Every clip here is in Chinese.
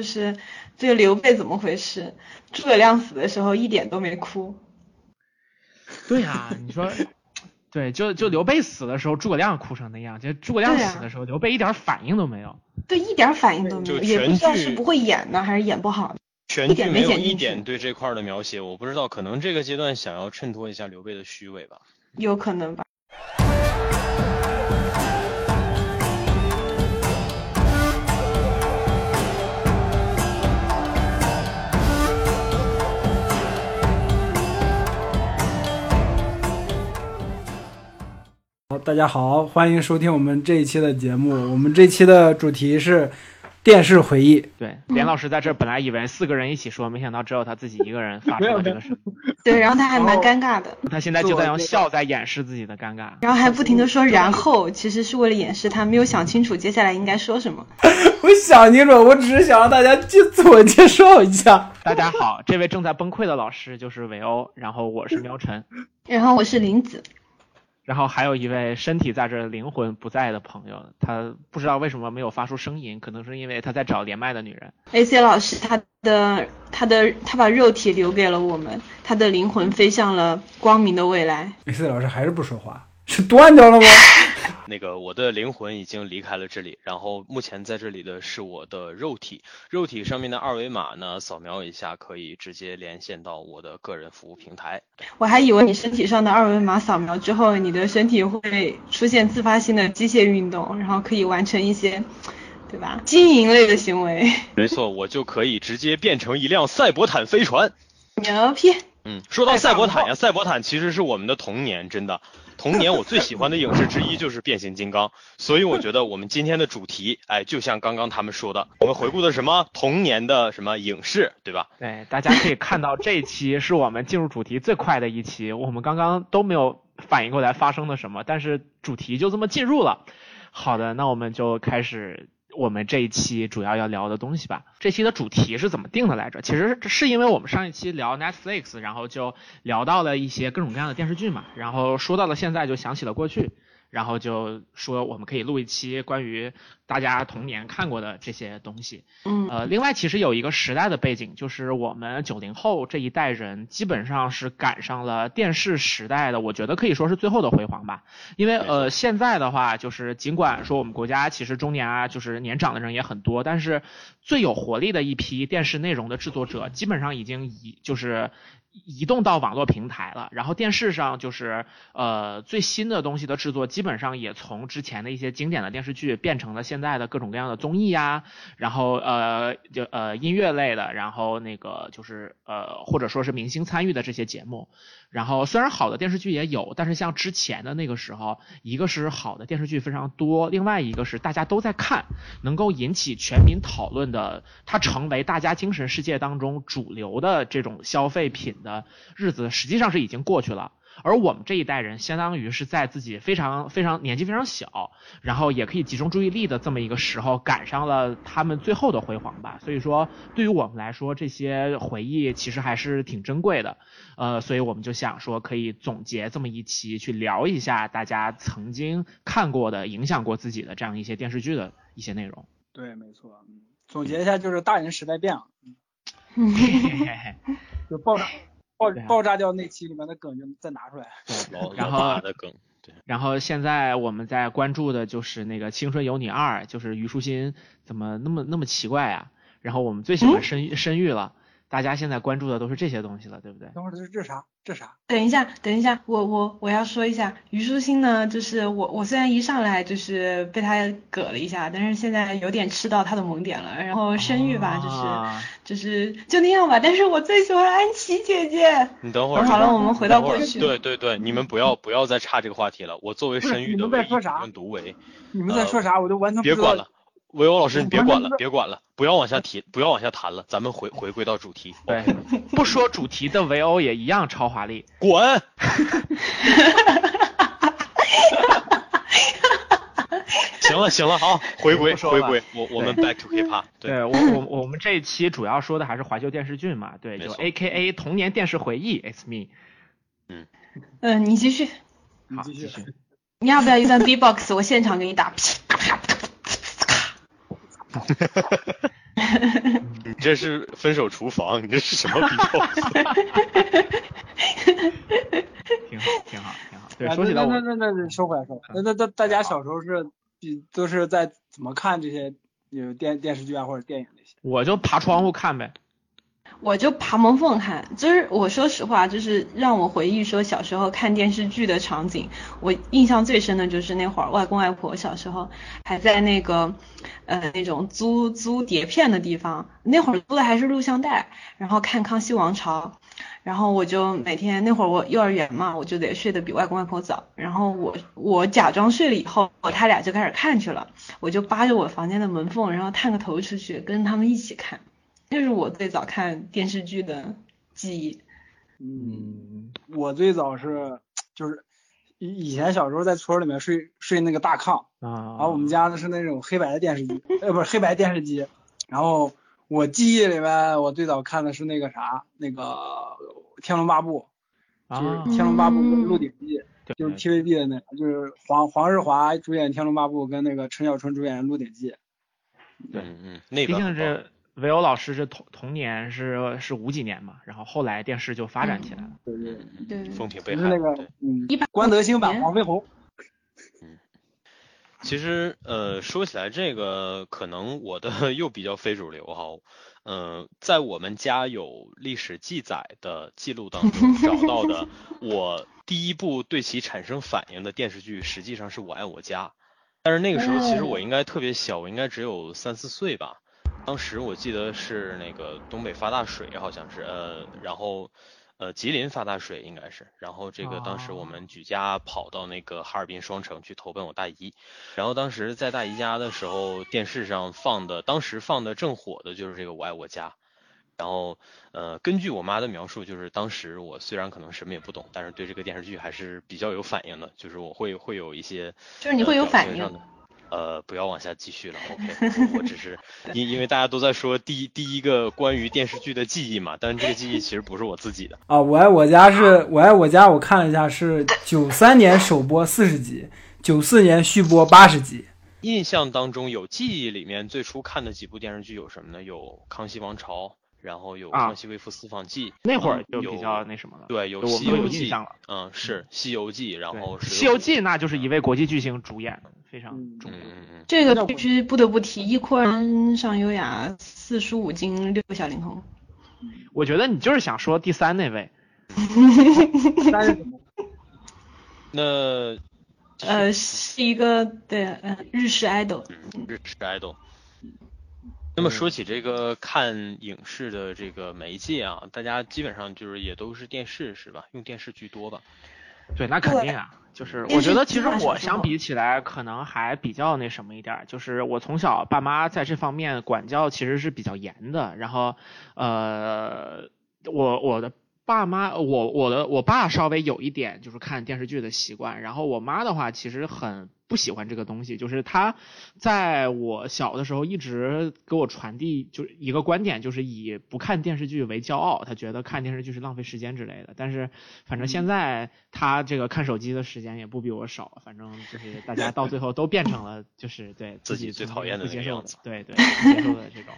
就是这个刘备怎么回事？诸葛亮死的时候一点都没哭。对呀，你说，对，就就刘备死的时候，诸葛亮哭成那样，就诸葛亮死的时候，刘备一点反应都没有。对，一点反应都没有，也不知道是不会演呢，还是演不好。全点没没有一点对这块的描写，我不知道，可能这个阶段想要衬托一下刘备的虚伪吧。有可能吧。大家好，欢迎收听我们这一期的节目。我们这期的主题是电视回忆。对，连老师在这儿本来以为四个人一起说，没想到只有他自己一个人发出了这个声。对，然后他还蛮尴尬的，他现在就在用笑在掩饰自己的尴尬。然后还不停的说然后，其实是为了掩饰他没有想清楚接下来应该说什么。我想清楚，我只是想让大家介自我介绍一下。大家好，这位正在崩溃的老师就是韦欧，然后我是喵晨，然后我是林子，然后还有一位身体在这、灵魂不在的朋友，他不知道为什么没有发出声音，可能是因为他在找连麦的女人。AC 老师他的他的他把肉体留给了我们，他的灵魂飞向了光明的未来。A C 老师还是不说话，是断掉了吗？那个我的灵魂已经离开了这里，然后目前在这里的是我的肉体，肉体上面的二维码呢，扫描一下可以直接连线到我的个人服务平台。我还以为你身体上的二维码扫描之后，你的身体会出现自发性的机械运动，然后可以完成一些，对吧？经营类的行为。没错，我就可以直接变成一辆赛博坦飞船。牛批！嗯，说到赛博坦呀，赛博坦其实是我们的童年，真的。童年我最喜欢的影视之一就是变形金刚，所以我觉得我们今天的主题，哎，就像刚刚他们说的，我们回顾的什么童年的什么影视，对吧？对，大家可以看到这一期是我们进入主题最快的一期，我们刚刚都没有反应过来发生了什么，但是主题就这么进入了。好的，那我们就开始我们这一期主要要聊的东西吧。这期的主题是怎么定的来着？其实是因为我们上一期聊 Netflix，然后就聊到了一些各种各样的电视剧嘛，然后说到了现在就想起了过去。然后就说我们可以录一期关于大家童年看过的这些东西。嗯呃，另外其实有一个时代的背景，就是我们九零后这一代人基本上是赶上了电视时代的，我觉得可以说是最后的辉煌吧。因为呃，现在的话，就是尽管说我们国家其实中年啊，就是年长的人也很多，但是最有活力的一批电视内容的制作者，基本上已经移就是移动到网络平台了。然后电视上就是呃最新的东西的制作，基本上也从之前的一些经典的电视剧变成了现在的各种各样的综艺呀，然后呃就呃音乐类的，然后那个就是呃或者说是明星参与的这些节目。然后虽然好的电视剧也有，但是像之前的那个时候，一个是好的电视剧非常多，另外一个是大家都在看，能够引起全民讨论的，它成为大家精神世界当中主流的这种消费品的日子，实际上是已经过去了。而我们这一代人，相当于是在自己非常非常年纪非常小，然后也可以集中注意力的这么一个时候，赶上了他们最后的辉煌吧。所以说，对于我们来说，这些回忆其实还是挺珍贵的。呃，所以我们就想说，可以总结这么一期，去聊一下大家曾经看过的、影响过自己的这样一些电视剧的一些内容。对，没错。嗯，总结一下就是大人时代变了，嗯嘿嘿嘿嘿就爆炸爆啊爆炸掉那期里面的梗就再拿出来。然后的梗，对，然后现在我们在关注的就是那个《青春有你二》，就是虞书欣怎么那么那么奇怪啊？然后我们最喜欢申申玉了，大家现在关注的都是这些东西了，对不对？等会儿这这啥这啥？等一下，等一下，我我我要说一下，虞书欣呢，就是我我虽然一上来就是被他葛了一下，但是现在有点吃到他的萌点了。然后申玉吧，就是、啊就是就那样吧，但是我最喜欢安琪姐姐。你等会儿。好了，我们回到过去。对对对，你们不要不要再岔这个话题了。我作为不是你申玉的唯一们在说啥跟独唯，你们在说啥？我都完全不知道别管了。维欧老师，你别管了别管了，不要往下提，不要往下谈了，咱们回回归到主题。对，不说主题的围殴也一样超华丽。滚！行了行了，好，回归回归，我我们 back to hip hop。对我我我们这一期主要说的还是怀旧电视剧嘛，对，就 A K A 童年电视回忆，It's me。嗯，嗯你继续，好，继续。续。你要不要一段 B-box？我现场给你打。这是分手厨房，你这是什么比较？挺好，挺好，挺好。对，啊说起来我那那那那收回来说回来，那那那大家小时候是比都是在怎么看这些有电电视剧啊或者电影那些？我就爬窗户看呗。我就爬门缝看，就是我说实话，就是让我回忆说小时候看电视剧的场景，我印象最深的就是那会儿外公外婆小时候还在那个呃那种租租碟片的地方，那会儿租的还是录像带，然后看《康熙王朝》，然后我就每天那会儿我幼儿园嘛，我就得睡得比外公外婆早，然后我我假装睡了以后，他俩就开始看去了，我就扒着我房间的门缝，然后探个头出去跟他们一起看。这是我最早看电视剧的记忆。嗯，我最早是就是以以前小时候在村里面睡睡那个大炕，啊然后我们家的是那种黑白的电视机，呃，不是黑白电视机。然后我记忆里面，我最早看的是那个啥，那个《天龙八部》，就是啊《天龙八部》鹿鼎记》，对就是 TVB 的那个，就是黄黄日华主演《天龙八部》，跟那个陈小春主演的《鹿鼎记》。对嗯嗯，那个毕竟这韦欧老师是同同年是是五几年嘛，然后后来电视就发展起来了。对对，嗯对，风评被害。就是那个对，嗯一百，关德兴版黄飞鸿。其实呃，说起来这个可能我的 又比较非主流哈，嗯、在我们家有历史记载的记录当中找到的，我第一部对其产生反应的电视剧，实际上是我爱我家。但是那个时候其实我应该特别小，我应该只有三四岁吧。当时我记得是那个东北发大水，好像是呃，然后呃吉林发大水应该是，然后这个当时我们举家跑到那个哈尔滨双城去投奔我大姨，然后当时在大姨家的时候，电视上放的，当时放的正火的就是这个我爱我家。然后，呃，根据我妈的描述，就是当时我虽然可能什么也不懂，但是对这个电视剧还是比较有反应的，就是我会会有一些，就是你会有反应呃，不要往下继续了，OK，我只是因因为大家都在说第一第一个关于电视剧的记忆嘛，但是这个记忆其实不是我自己的，啊，我爱我家是我爱我家，我看了一下是九三年首播四十集，九四年续播八十集。印象当中有记忆里面最初看的几部电视剧有什么呢？有《康熙王朝》，然后有《啊康熙微服私访记》那会儿就比较那什么了。对，有《西游记嗯，是《西游记》，然后是《西游记》那就是一位国际巨星主演，非常嗯重要。嗯嗯嗯，这个必须不得不提，一阔人上优雅，四书五经六小龄童。我觉得你就是想说第三那位？那呃，是一个对，呃，日式 idol。嗯，日式 idol。那么说起这个看影视的这个媒介啊，大家基本上就是也都是电视是吧？用电视居多吧？对，那肯定啊。就是我觉得其实我相比起来，可能还比较那什么一点儿，就是我从小爸妈在这方面管教其实是比较严的，然后呃，我我的。爸妈，我我的我爸稍微有一点就是看电视剧的习惯，然后我妈的话其实很不喜欢这个东西，就是她在我小的时候一直给我传递就是一个观点，就是以不看电视剧为骄傲，她觉得看电视剧是浪费时间之类的。但是反正现在她这个看手机的时间也不比我少，反正就是大家到最后都变成了就是对自己最讨厌的接受，对对接受的这种。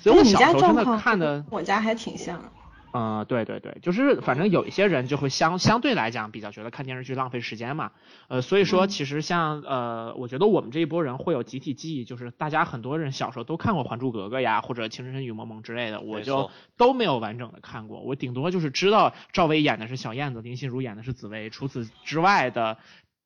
所以我你家真的状况看的。我家还挺像。嗯，对对对，就是反正有一些人就会相相对来讲比较觉得看电视剧浪费时间嘛，呃，所以说嗯其实像呃，我觉得我们这一波人会有集体记忆，就是大家很多人小时候都看过《还珠格格》呀，或者《情深深雨蒙蒙》之类的，我就都没有完整的看过，我顶多就是知道赵薇演的是小燕子，林心如演的是紫薇，除此之外的。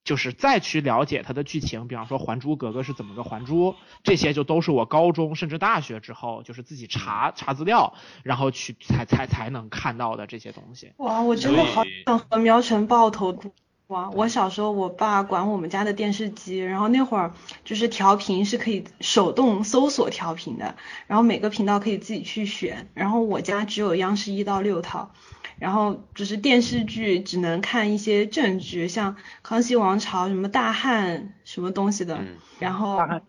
就是再去了解它的剧情，比方说《还珠格格》是怎么个还珠，这些就都是我高中甚至大学之后，就是自己查查资料，然后去才才才能看到的这些东西。哇，我真的好想和苗晨抱头哭哇！我小时候，我爸管我们家的电视机，然后那会儿就是调频是可以手动搜索调频的，然后每个频道可以自己去选，然后我家只有央视一到六套，然后就是电视剧只能看一些正剧，像《康熙王朝》什么大汉什么东西的，嗯，然后大汉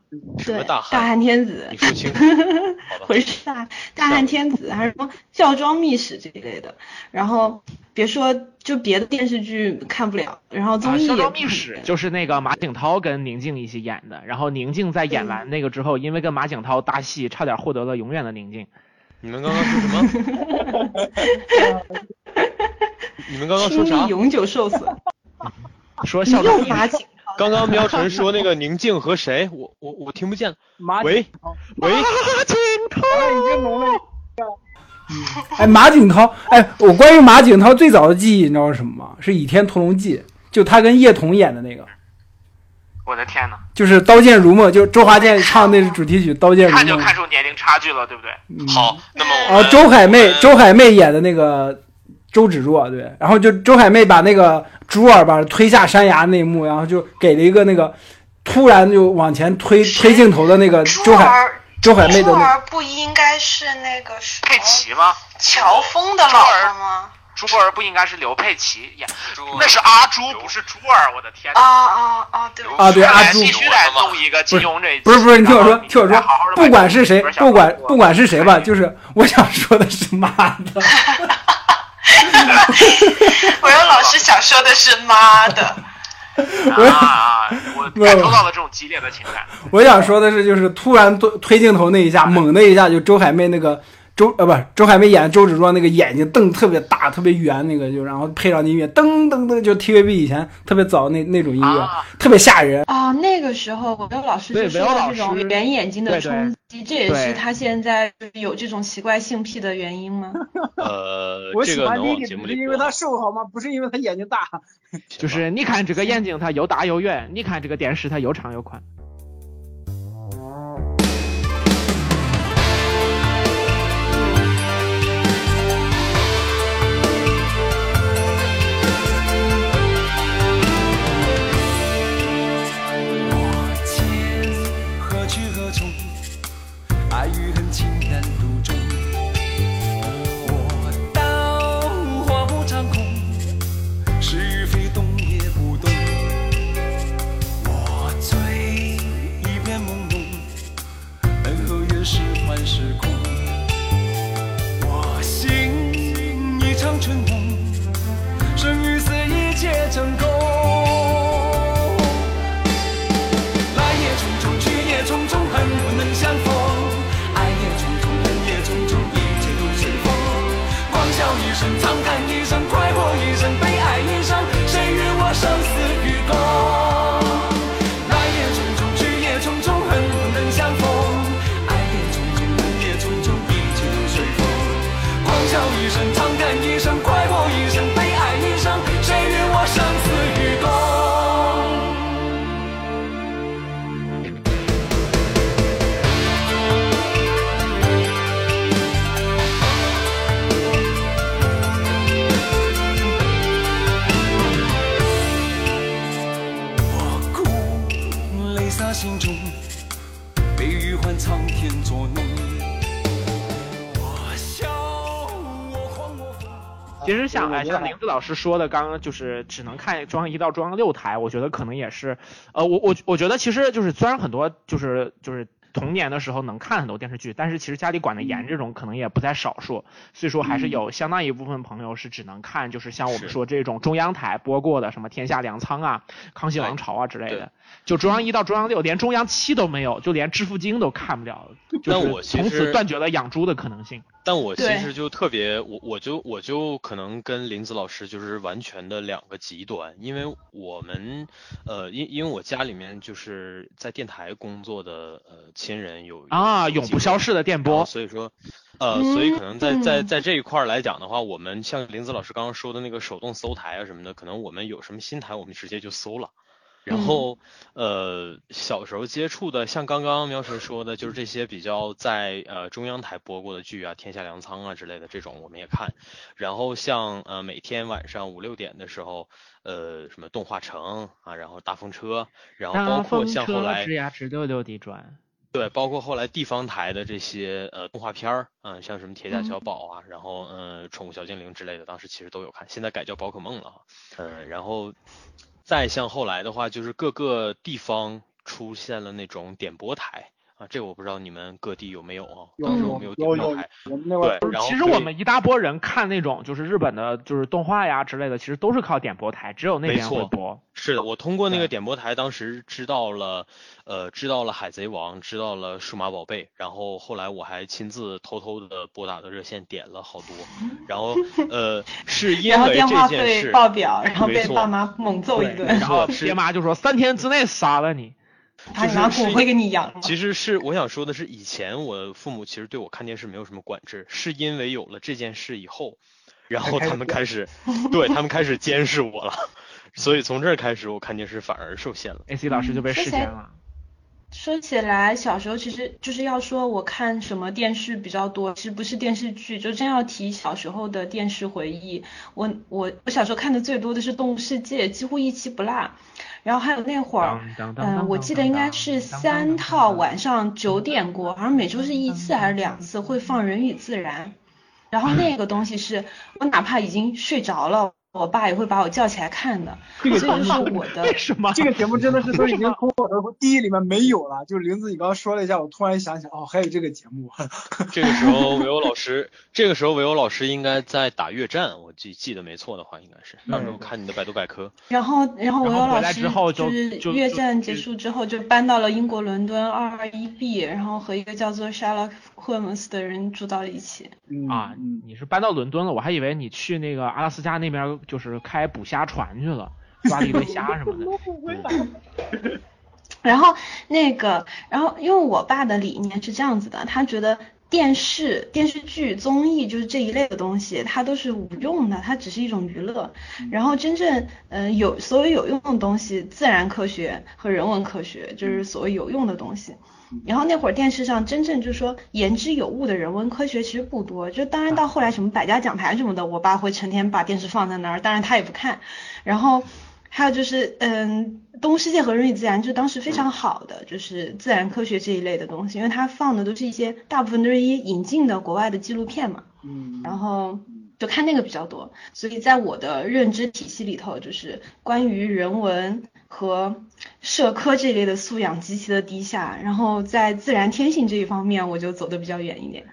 对大汉？大汉天子你，说清楚。好的。回事大大汉天子还是什么孝庄秘史这一类的，然后别说就别的电视剧看不了，然后综啊，艺也孝庄不看秘史就是那个马景涛跟宁静一起演的，然后宁静在演完那个之后，因为跟马景涛搭戏，差点获得了永远的宁静。你们刚刚说什么？你们刚刚说啥？永久受损。说校长又马景涛。刚刚喵晨说那个宁静和谁？我我我听不见。喂喂，马景涛已经聋了。哎，马景涛，哎，我关于马景涛最早的记忆，你知道是什么吗？是《倚天屠龙记》，就他跟叶童演的那个。我的天呐，就是《刀剑如梦》，就周华健唱那是主题曲《刀剑如梦》。看就看出年龄差距了，对不对？嗯、好，那么啊，周海媚，周海媚演的那个周芷若，对，然后就周海媚把那个珠儿吧推下山崖那一幕，然后就给了一个那个突然就往前推推镜头的那个周海周海媚的那。儿不应该是那个佩奇吗？乔峰的老婆吗？珠儿不应该是刘佩琦演，那是阿朱，不是珠儿，我的天！啊啊啊！对啊对阿朱必须得弄一个金庸这，不是不是，你听我说，听我说，不管是谁，不管不管是谁吧，就是我想说的是妈的。我有老师想说的是妈的。啊！我感受到了这种激烈的情感。我想说的是，就是突然推推镜头那一下，猛的一下，就周海媚那个。周呃不是周海媚演周芷若那个眼睛瞪特别大特别圆那个就然后配上音乐噔噔噔就 TVB 以前特别早那那种音乐、啊、特别吓人啊那个时候我跟老师就说这种圆眼睛的冲击这也是他现在有这种奇怪性癖的原因吗？呃，我喜欢这个妮妮不是因为她瘦好吗？不是因为她眼睛大。就是你看这个眼睛它又大又圆，你看这个电视它又长又宽。是幻是空。我醒一场春梦，生与死，一切成空。其实像哎，像林子老师说的，刚刚就是只能看中央一到中央六台，我觉得可能也是，呃，我我我觉得其实就是虽然很多就是就是。童年的时候能看很多电视剧，但是其实家里管得严，这种可能也不在少数，所以说还是有相当一部分朋友是只能看，就是像我们说这种中央台播过的什么《天下粮仓》啊、《康熙王朝》啊之类的，就中央一到中央六，连中央七都没有，就连《致富经》都看不了，就是从此断绝了养猪的可能性。但我其实就特别，我我就我就可能跟林子老师就是完全的两个极端，因为我们呃，因因为我家里面就是在电台工作的呃亲人有啊，永不消逝的电波，所以说呃，所以可能在在在这一块来讲的话，我们像林子老师刚刚说的那个手动搜台啊什么的，可能我们有什么新台，我们直接就搜了。然后，呃，小时候接触的，像刚刚苗晨说的，就是这些比较在呃中央台播过的剧啊，《天下粮仓》啊之类的这种，我们也看。然后像呃每天晚上五六点的时候，呃什么动画城啊，然后大风车，然后包括像后来吱呀直溜溜地转。对，包括后来地方台的这些呃动画片儿，嗯，像什么铁甲小宝啊，然后嗯宠物小精灵之类的，当时其实都有看，现在改叫宝可梦了哈，嗯，然后。再向后来的话，就是各个地方出现了那种点播台。啊，这个我不知道你们各地有没有啊？有嗯没有有有电报台？我们那会对，然后其实我们一大波人看那种就是日本的，就是动画呀之类的，其实都是靠点播台，只有那边会播。是的，我通过那个点播台，当时知道了，呃，知道了海贼王，知道了数码宝贝，然后后来我还亲自偷偷的拨打的热线点了好多，然后呃，是因然后为电话费这件事，爆表，然后被爸妈猛揍一，顿，然后爹妈就说三天之内杀了你。他拿是骨灰给你养了。其实是我想说的是，以前我父母其实对我看电视没有什么管制，是因为有了这件事以后，然后他们开始，对他们开始监视我了，所以从这儿开始我看电视反而受限了。AC 老师就被视监了。说起来，小时候其实就是要说我看什么电视比较多，其实不是电视剧，就真要提小时候的电视回忆。我我我小时候看的最多的是《动物世界》，几乎一期不落。然后还有那会儿，嗯，当我记得应该是三套晚上九点过，好像每周是一次还是两次会放《人与自然》，然后那个东西是我哪怕已经睡着了，我爸也会把我叫起来看的，这个这就是我的为什么？这个节目真的是都已经从我的第一里面没有了。就是玲子，你刚刚说了一下，我突然想起来，哦，还有这个节目。这个时候维欧老师，这个时候维欧老师应该在打越战，我记记得没错的话，应该是到时候看你的百度百科。然后，然后我然后回来有老师就就是越战结束之后就搬到了英国伦敦二二一 B，然后和一个叫做 Sherlock Holmes 的人住到了一起。嗯啊嗯，你是搬到伦敦了，我还以为你去那个阿拉斯加那边就是开捕虾船去了，抓了一堆虾什么的。然后那个，然后因为我爸的理念是这样子的，他觉得电视、电视剧、综艺就是这一类的东西，它都是无用的，它只是一种娱乐。然后真正呃有所谓有用的东西，自然科学和人文科学就是所谓有用的东西。然后那会儿电视上真正就是说言之有物的人文科学其实不多，就当然到后来什么百家讲坛什么的，我爸会成天把电视放在那儿，当然他也不看。然后还有就是，嗯，《动物世界》和《人与自然》就当时非常好的，就是自然科学这一类的东西，因为它放的都是一些大部分都是一些引进的国外的纪录片嘛，嗯，然后就看那个比较多，所以在我的认知体系里头，就是关于人文和社科这类的素养极其的低下，然后在自然天性这一方面，我就走的比较远一点。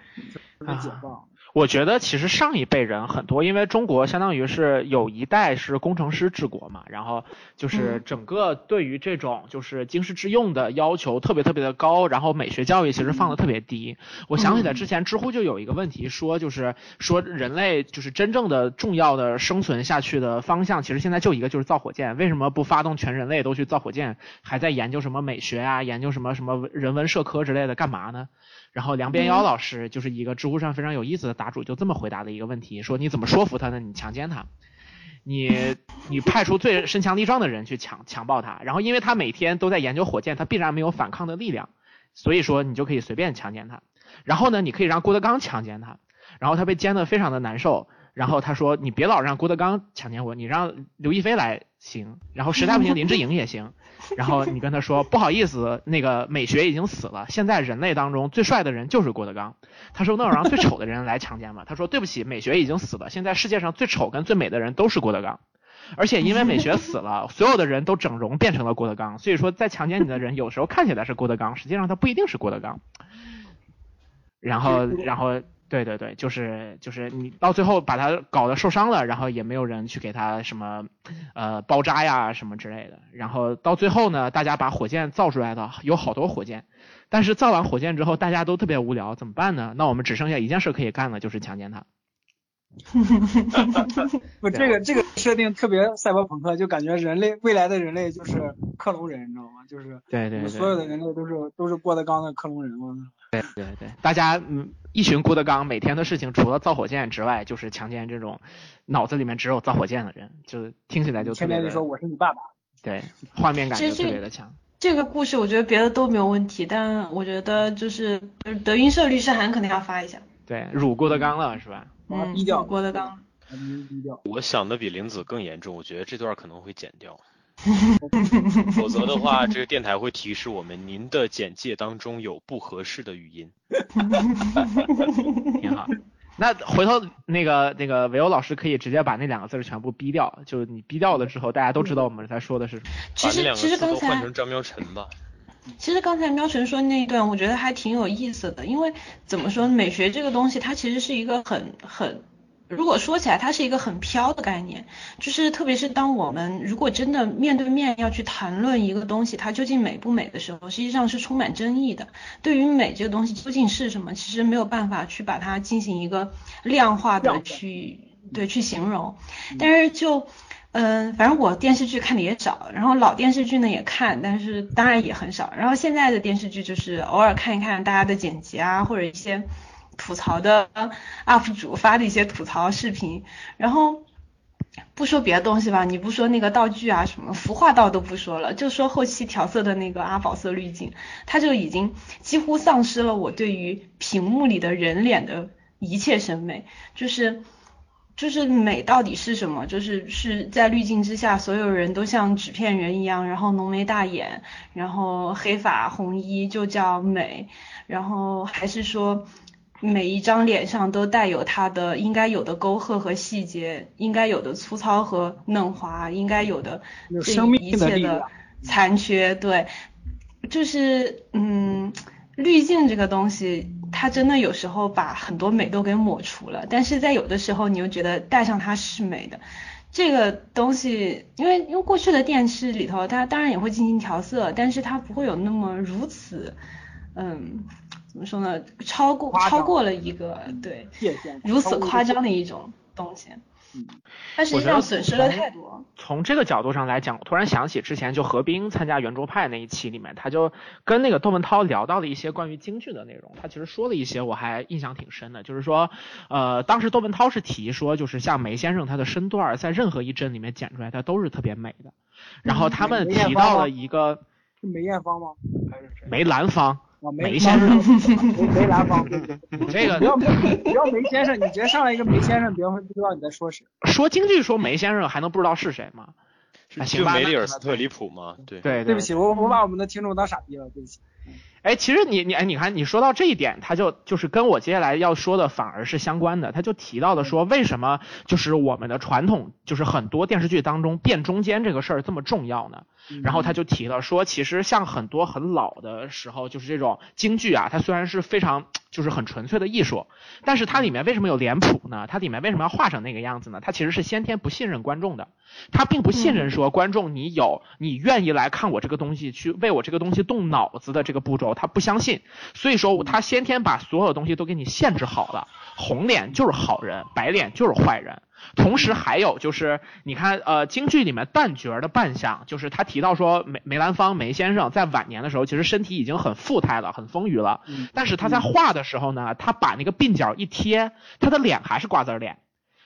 我觉得其实上一辈人很多，因为中国相当于是有一代是工程师治国嘛，然后就是嗯整个对于这种就是经世致用的要求特别特别的高，然后美学教育其实放的特别低。我想起来之前知乎就有一个问题说，就是说人类就是真正的重要的生存下去的方向，其实现在就一个就是造火箭，为什么不发动全人类都去造火箭，还在研究什么美学啊，研究什么什么人文社科之类的干嘛呢？然后梁边妖老师就是一个知乎上非常有意思的答主，就这么回答的一个问题，说你怎么说服他呢？你强奸他，你 你派出最身强力壮的人去强强暴他，然后因为他每天都在研究火箭，他必然没有反抗的力量，所以说你就可以随便强奸他。然后呢，你可以让郭德纲强奸他，然后他被奸的非常的难受，然后他说你别老让郭德纲强奸我，你让刘亦菲来行，然后实在不行林志颖也行。然后你跟他说不好意思，那个美学已经死了，现在人类当中最帅的人就是郭德纲。他说那我让最丑的人来强奸吧。他说对不起，美学已经死了，现在世界上最丑跟最美的人都是郭德纲。而且因为美学死了，所有的人都整容变成了郭德纲，所以说在强奸你的人有时候看起来是郭德纲，实际上他不一定是郭德纲。然后，然后，对对对，就是就是你到最后把他搞得受伤了，然后也没有人去给他什么呃包扎呀什么之类的。然后到最后呢，大家把火箭造出来的有好多火箭，但是造完火箭之后，大家都特别无聊，怎么办呢？那我们只剩下一件事可以干了，就是强奸他。不，这个这个设定特别赛博朋克，就感觉人类未来的人类就是克隆人，你知道吗？就是对对所有的人类都是都是郭德纲的克隆人嘛。对对对，大家嗯，一群郭德纲每天的事情除了造火箭之外，就是强奸这种脑子里面只有造火箭的人，就听起来就特别的天天就说我是你爸爸。对，画面感就特别的强。这个故事我觉得别的都没有问题，但我觉得就是就是德云社律师函肯定要发一下。对，辱郭德纲了是吧？嗯，低调郭德纲。低调。我想的比林子更严重，我觉得这段可能会剪掉，否则的话，这个电台会提示我们您的简介当中有不合适的语音。挺好。那回头那个那个维欧老师可以直接把那两个字儿全部逼掉，就是你逼掉了之后，大家都知道我们在说的是什么。其把那两个实其实刚字都换才成张喵晨吧。其实刚才喵晨说那一段，我觉得还挺有意思的，因为怎么说，美学这个东西，它其实是一个很很，如果说起来，它是一个很飘的概念，就是特别是当我们如果真的面对面要去谈论一个东西，它究竟美不美的时候，实际上是充满争议的。对于美这个东西究竟是什么，其实没有办法去把它进行一个量化的去对去形容，但是就。嗯，反正我电视剧看的也少，然后老电视剧呢也看，但是当然也很少。然后现在的电视剧就是偶尔看一看大家的剪辑啊，或者一些吐槽的 UP 主发的一些吐槽视频。然后不说别的东西吧，你不说那个道具啊什么，服化道都不说了，就说后期调色的那个阿宝色滤镜，它就已经几乎丧失了我对于屏幕里的人脸的一切审美，就是。就是美到底是什么？就是是在滤镜之下，所有人都像纸片人一样，然后浓眉大眼，然后黑发红衣就叫美，然后还是说每一张脸上都带有它的应该有的沟壑和细节，应该有的粗糙和嫩滑，应该有的这一切的残缺，对，就是嗯。滤镜这个东西，它真的有时候把很多美都给抹除了，但是在有的时候，你又觉得戴上它是美的。这个东西，因为因为过去的电视里头，它当然也会进行调色，但是它不会有那么如此，嗯，怎么说呢？超过超过了一个对，如此夸张的一种东西。但实际上损失了太多。从这个角度上来讲，我突然想起之前就何冰参加圆桌派那一期里面，他就跟那个窦文涛聊到了一些关于京剧的内容。他其实说了一些我还印象挺深的，就是说，呃，当时窦文涛是提说，就是像梅先生他的身段在任何一帧里面剪出来，他都是特别美的。然后他们提到了一个是梅艳芳吗？还是谁？梅兰芳。梅先生，梅梅兰芳，这个不要不要梅先生，你直接上来一个梅先生，别人会不知道你在说谁。说京剧说梅先生还能不知道是谁吗？就梅里尔斯特里普吗？对对，对不起，我我把我们的听众当傻逼了，对不起。哎，其实你你哎，你看你说到这一点，他就就是跟我接下来要说的反而是相关的，他就提到的说为什么就是我们的传统就是很多电视剧当中变中间这个事儿这么重要呢？然后他就提了说，其实像很多很老的时候，就是这种京剧啊，它虽然是非常就是很纯粹的艺术，但是它里面为什么有脸谱呢？它里面为什么要画成那个样子呢？它其实是先天不信任观众的，他并不信任说观众你有你愿意来看我这个东西，去为我这个东西动脑子的这个步骤，他不相信，所以说他先天把所有东西都给你限制好了，红脸就是好人，白脸就是坏人。同时还有就是，你看，呃，京剧里面旦角的扮相，就是他提到说梅梅兰芳梅先生在晚年的时候，其实身体已经很富态了，很丰腴了。但是他在画的时候呢，他把那个鬓角一贴，他的脸还是瓜子脸，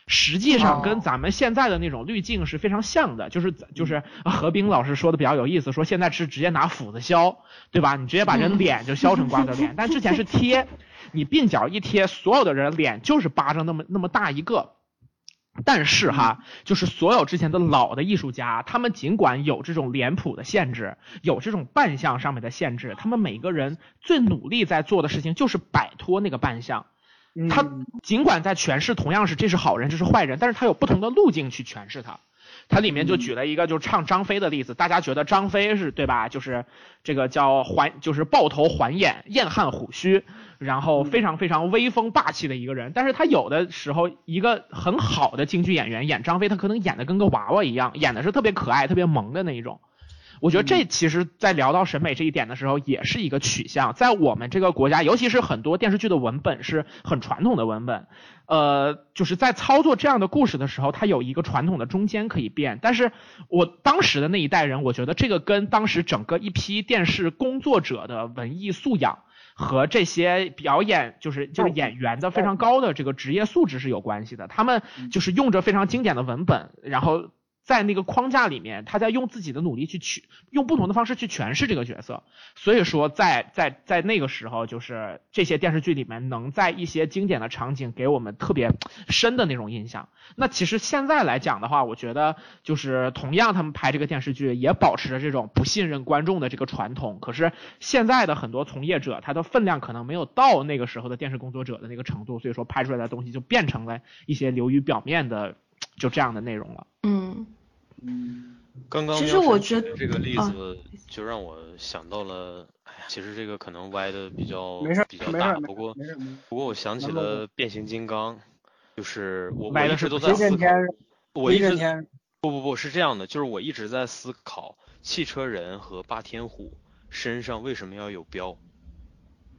实际上跟咱们现在的那种滤镜是非常像的。就是就是何冰老师说的比较有意思，说现在是直接拿斧子削，对吧？你直接把人脸就削成瓜子脸，但之前是贴，你鬓角一贴，所有的人脸就是巴掌那么那么大一个。但是哈，就是所有之前的老的艺术家，他们尽管有这种脸谱的限制，有这种扮相上面的限制，他们每个人最努力在做的事情就是摆脱那个扮相。他尽管在诠释同样是这是好人，这是坏人，但是他有不同的路径去诠释他。他里面就举了一个就是唱张飞的例子，大家觉得张飞是对吧？就是这个叫环，就是抱头环眼，燕汉虎须，然后非常非常威风霸气的一个人。但是他有的时候一个很好的京剧演员演张飞，他可能演的跟个娃娃一样，演的是特别可爱、特别萌的那一种。我觉得这其实，在聊到审美这一点的时候，也是一个取向。在我们这个国家，尤其是很多电视剧的文本是很传统的文本，呃，就是在操作这样的故事的时候，它有一个传统的中间可以变。但是我当时的那一代人，我觉得这个跟当时整个一批电视工作者的文艺素养和这些表演，就是就是演员的非常高的这个职业素质是有关系的。他们就是用着非常经典的文本，然后。在那个框架里面，他在用自己的努力去取，用不同的方式去诠释这个角色。所以说，在在在那个时候，就是这些电视剧里面，能在一些经典的场景给我们特别深的那种印象。那其实现在来讲的话，我觉得就是同样，他们拍这个电视剧也保持着这种不信任观众的这个传统。可是现在的很多从业者，他的分量可能没有到那个时候的电视工作者的那个程度，所以说拍出来的东西就变成了一些流于表面的就这样的内容了。嗯。嗯，刚刚其实我觉得这个例啊子，就让我想到了，哎呀，其实这个可能歪的比较没事比较大，不过不过我想起了变形金刚，就是我我一直都在思考我一直不不不是这样的，就是我一直在思考汽车人和霸天虎身上为什么要有标，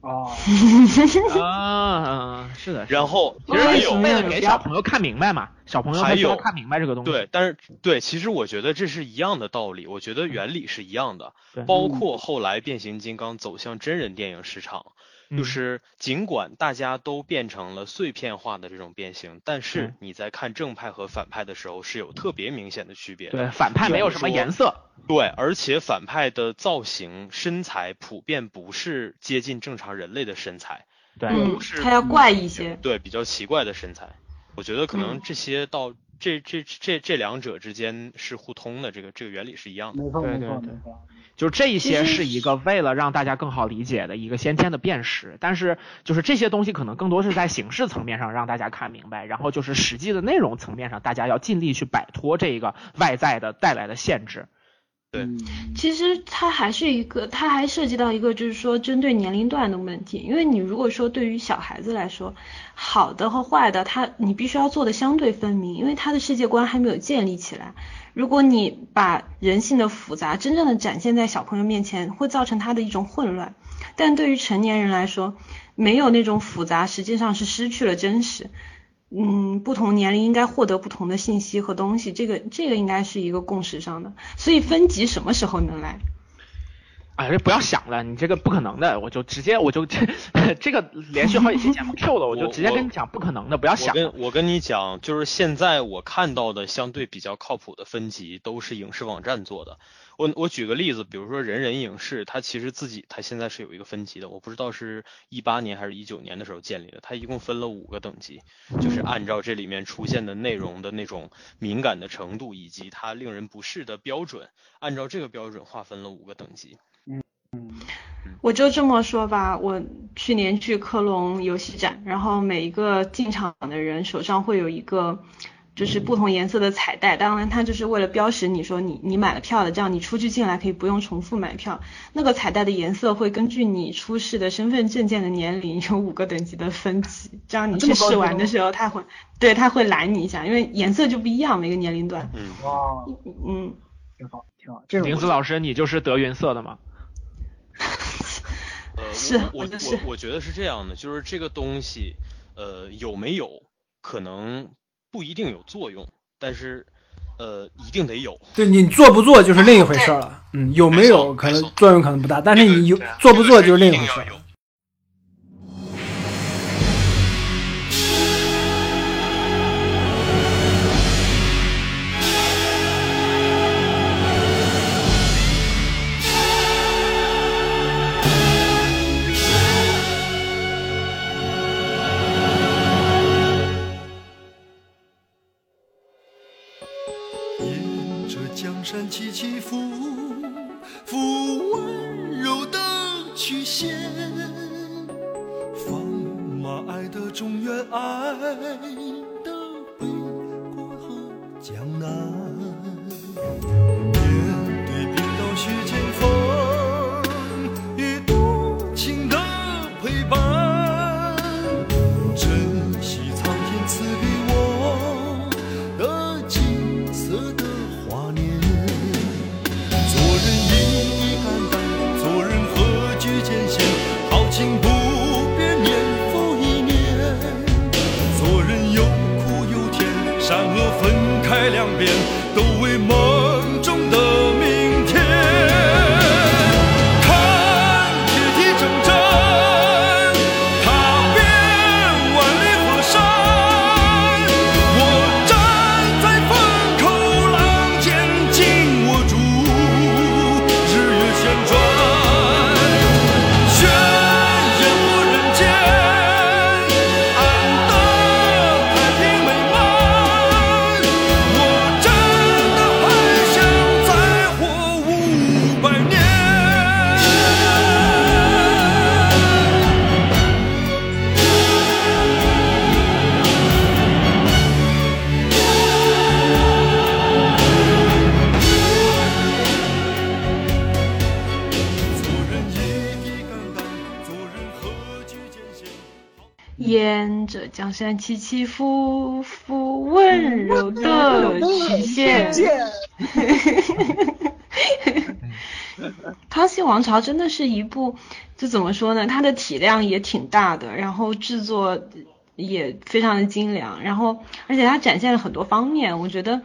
啊，啊，是的，是的。然后其实有为了给小朋友看明白嘛，小朋友还他需要有看明白这个东西。对，但是对，其实我觉得这是一样的道理，我觉得原理是一样的，包括后来变形金刚走向真人电影市场，就嗯是尽管大家都变成了碎片化的这种变形，但是嗯你在看正派和反派的时候是有特别明显的区别的。对，反派没有什么颜色。对，而且反派的造型、身材普遍不是接近正常人类的身材，对，嗯是，他要怪一些。对，比较奇怪的身材。我觉得可能嗯这些到这这这这两者之间是互通的，这个这个原理是一样的。没错对对对没错没错。就是这一些是一个为了让大家更好理解的一个先天的辨识，但是就是这些东西可能更多是在形式层面上让大家看明白，然后就是实际的内容层面上，大家要尽力去摆脱这个外在的带来的限制。对嗯其实它还是一个，它还涉及到一个就是说针对年龄段的问题，因为你如果说对于小孩子来说，好的和坏的，他你必须要做的相对分明，因为他的世界观还没有建立起来。如果你把人性的复杂真正的展现在小朋友面前，会造成他的一种混乱。但对于成年人来说，没有那种复杂，实际上是失去了真实。嗯，不同年龄应该获得不同的信息和东西，这个这个应该是一个共识上的。所以分级什么时候能来？哎，这不要想了，你这个不可能的，我就直接我就这 这个连续好几期节目 Q 了，我就直接跟你讲不可能的，不要想我。跟我跟你讲，就是现在我看到的相对比较靠谱的分级都是影视网站做的。我我举个例子，比如说人人影视，它其实自己它现在是有一个分级的，我不知道是一八年还是一九年的时候建立的，它一共分了五个等级，就是按照这里面出现的内容的那种敏感的程度以及它令人不适的标准，按照这个标准划分了五个等级。嗯嗯我就这么说吧，我去年去科隆游戏展，然后每一个进场的人手上会有一个就是不同颜色的彩带，当然它就是为了标识你说你你买了票的，这样你出去进来可以不用重复买票。那个彩带的颜色会根据你出示的身份证件的年龄有五个等级的分级，这样你去试玩的时候，他会对他会拦你一下，因为颜色就不一样，每个年龄段。嗯，哇，嗯，挺好挺好，这种林子老师，你就是德云社的吗？呃，是我我我觉得是这样的，就是这个东西，呃，有没有可能不一定有作用，但是呃，一定得有。对你做不做就是另一回事儿了。嗯，有没有可能作用可能不大，但是你有做不做就是另一回事山起起伏伏，温柔的曲线。康熙王朝真的是一部，就怎么说呢？它的体量也挺大的，然后制作也非常的精良，然后而且它展现了很多方面，我觉得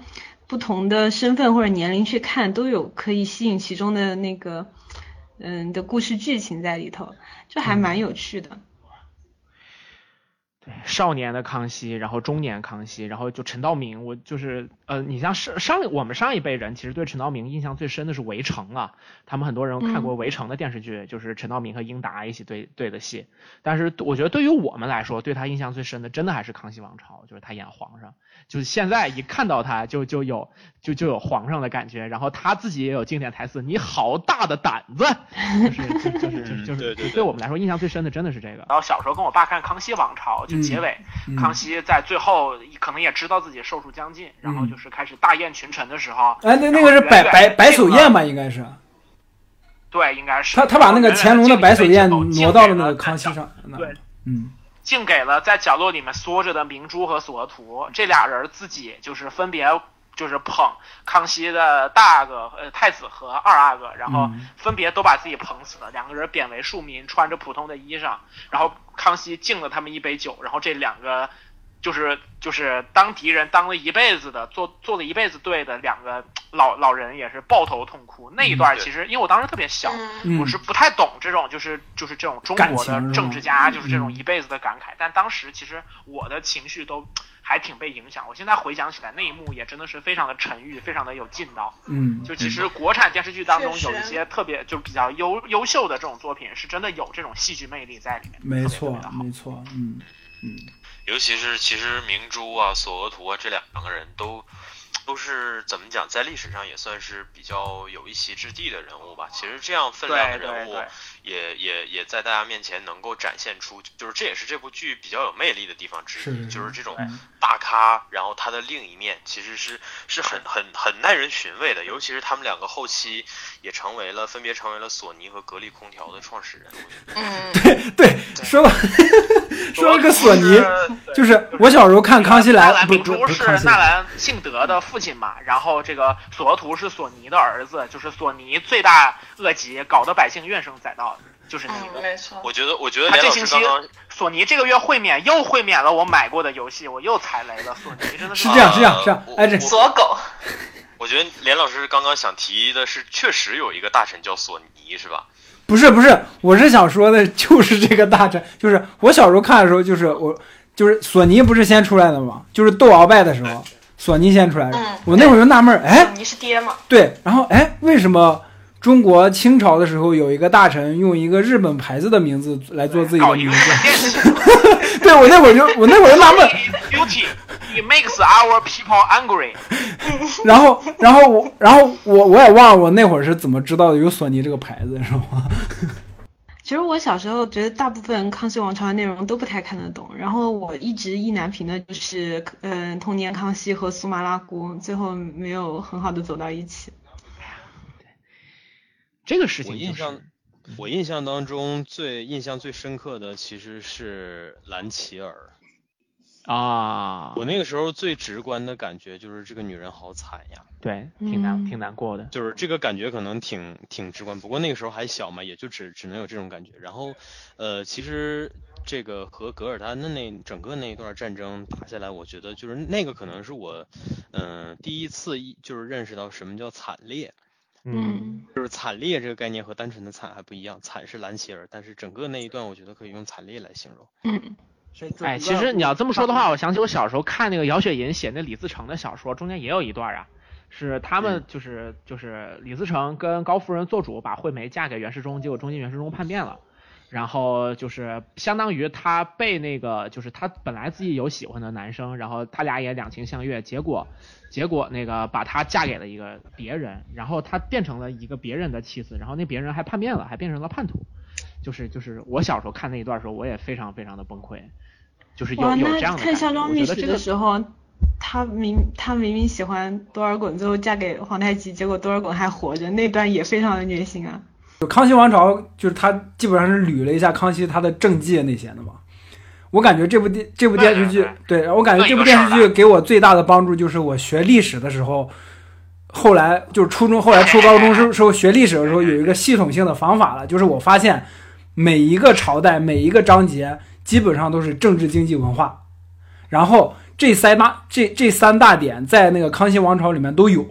不同的身份或者年龄去看都有可以吸引其中的那个嗯的故事剧情在里头，就还蛮有趣的。少年的康熙，然后中年康熙，然后就陈道明，我就是呃，你像上上我们上一辈人，其实对陈道明印象最深的是《围城》啊，他们很多人看过《围城》的电视剧，就是陈道明和英达一起对对的戏。但是我觉得对于我们来说，对他印象最深的，真的还是《康熙王朝》，就是他演皇上，就是现在一看到他就就有就就有皇上的感觉，然后他自己也有经典台词：“你好大的胆子！”就是就是就是 就是对对对对我们来说印象最深的真的是这个。然后小时候跟我爸看《康熙王朝》，就结尾，嗯康熙在最后可能也知道自己寿数将近，然后就是开始大宴群臣的时候，哎，那那个是百百百叟宴吧？应该是对，应该是他他把那个乾隆的百叟宴挪到了那个康熙上。那对，嗯敬给了在角落里面缩着的明珠和索额图，这俩人自己就是分别就是捧康熙的大阿哥呃太子和二阿哥，然后嗯。分别都把自己捧死了，两个人贬为庶民，穿着普通的衣裳，然后康熙敬了他们一杯酒，然后这两个就是就是当敌人当了一辈子的做做了一辈子对的两个老老人也是抱头痛哭。那一段其实因为我当时特别小，我是不太懂这种，就是就是这种中国的政治家，就是这种嗯一辈子的感慨。但当时其实我的情绪都还挺被影响。我现在回想起来，那一幕也真的是非常的沉郁，非常的有劲道。嗯就其实国产电视剧当中有一些特别就比较优优秀的这种作品，是真的有这种戏剧魅力在里面，没错没错，嗯嗯尤其是其实明珠啊、索额图啊这两个人都都是怎么讲，在历史上也算是比较有一席之地的人物吧。其实这样分量的人物也也也在大家面前能够展现出，就是这也是这部剧比较有魅力的地方之一，是是就是这种大咖，然后他的另一面其实是是很很很耐人寻味的。尤其是他们两个后期也成为了分别成为了索尼和格力空调的创始人。嗯，对，说吧 说了个索尼，就是我小时候看《康熙来纳》，兰不明珠是纳兰性德的父亲嘛，然后这个索额图是索尼的儿子，就是索尼罪大恶极，搞得百姓怨声载道，就是那嗯，个。没错。我觉得我觉得这星期索尼这个月会免又会免了我买过的游戏，我又踩雷了。索尼真的是这样是这样呃是这样我，哎这我锁狗，我觉得连老师刚刚想提的是，确实有一个大臣叫索尼，是吧？不是不是，我是想说的就是这个大臣，就是我小时候看的时候，就是我就是索尼不是先出来的吗？就是斗鳌拜的时候，索尼先出来的。嗯我那会儿就纳闷儿，哎，你是爹吗？对，然后哎，为什么中国清朝的时候有一个大臣用一个日本牌子的名字来做自己的名字？对我那会儿就我那会儿就纳闷儿，，Beauty it makes our people angry。然后然后我然后我我也忘了我那会儿是怎么知道的有索尼这个牌子，是吗？其实我小时候觉得大部分《康熙王朝》的内容都不太看得懂，然后我一直意难平的就是，嗯，童年康熙和苏麻拉姑，最后没有很好的走到一起。这个事情就是我印象，我印象当中最印象最深刻的其实是兰琪儿。啊，我那个时候最直观的感觉就是这个女人好惨呀，对，挺难嗯挺难过的。就是这个感觉可能挺挺直观。不过那个时候还小嘛，也就只只能有这种感觉。然后，呃，其实这个和格尔丹的那整个那一段战争打下来，我觉得就是那个可能是我，嗯、第一次一就是认识到什么叫惨烈。嗯，就是惨烈这个概念和单纯的惨还不一样，惨是蓝旗儿，但是整个那一段我觉得可以用惨烈来形容。嗯，哎，其实你要这么说的话，我想起我小时候看那个姚雪银写那李自成的小说，中间也有一段啊，是他们就是就是李自成跟高夫人做主把惠梅嫁给袁世忠，结果中间袁世忠叛变了。然后就是相当于他被那个，就是他本来自己有喜欢的男生，然后他俩也两情相悦，结果结果那个把她嫁给了一个别人，然后她变成了一个别人的妻子，然后那别人还叛变了，还变成了叛徒。就是就是我小时候看那一段的时候，我也非常非常的崩溃，就是有，有《这样的感觉。孝庄秘史的时候，他明他明明喜欢多尔衮，最后嫁给皇太极，结果多尔衮还活着，那段也非常的虐心啊。就康熙王朝，就是他基本上是捋了一下康熙他的政绩那些的嘛。我感觉这部电这部电视剧，对我感觉这部电视剧给我最大的帮助就是我学历史的时候，后来就是初中，后来初高中时时候学历史的时候有一个系统性的方法了，就是我发现每一个朝代每一个章节基本上都是政治、经济、文化，然后这三大这这三大点在那个康熙王朝里面都有。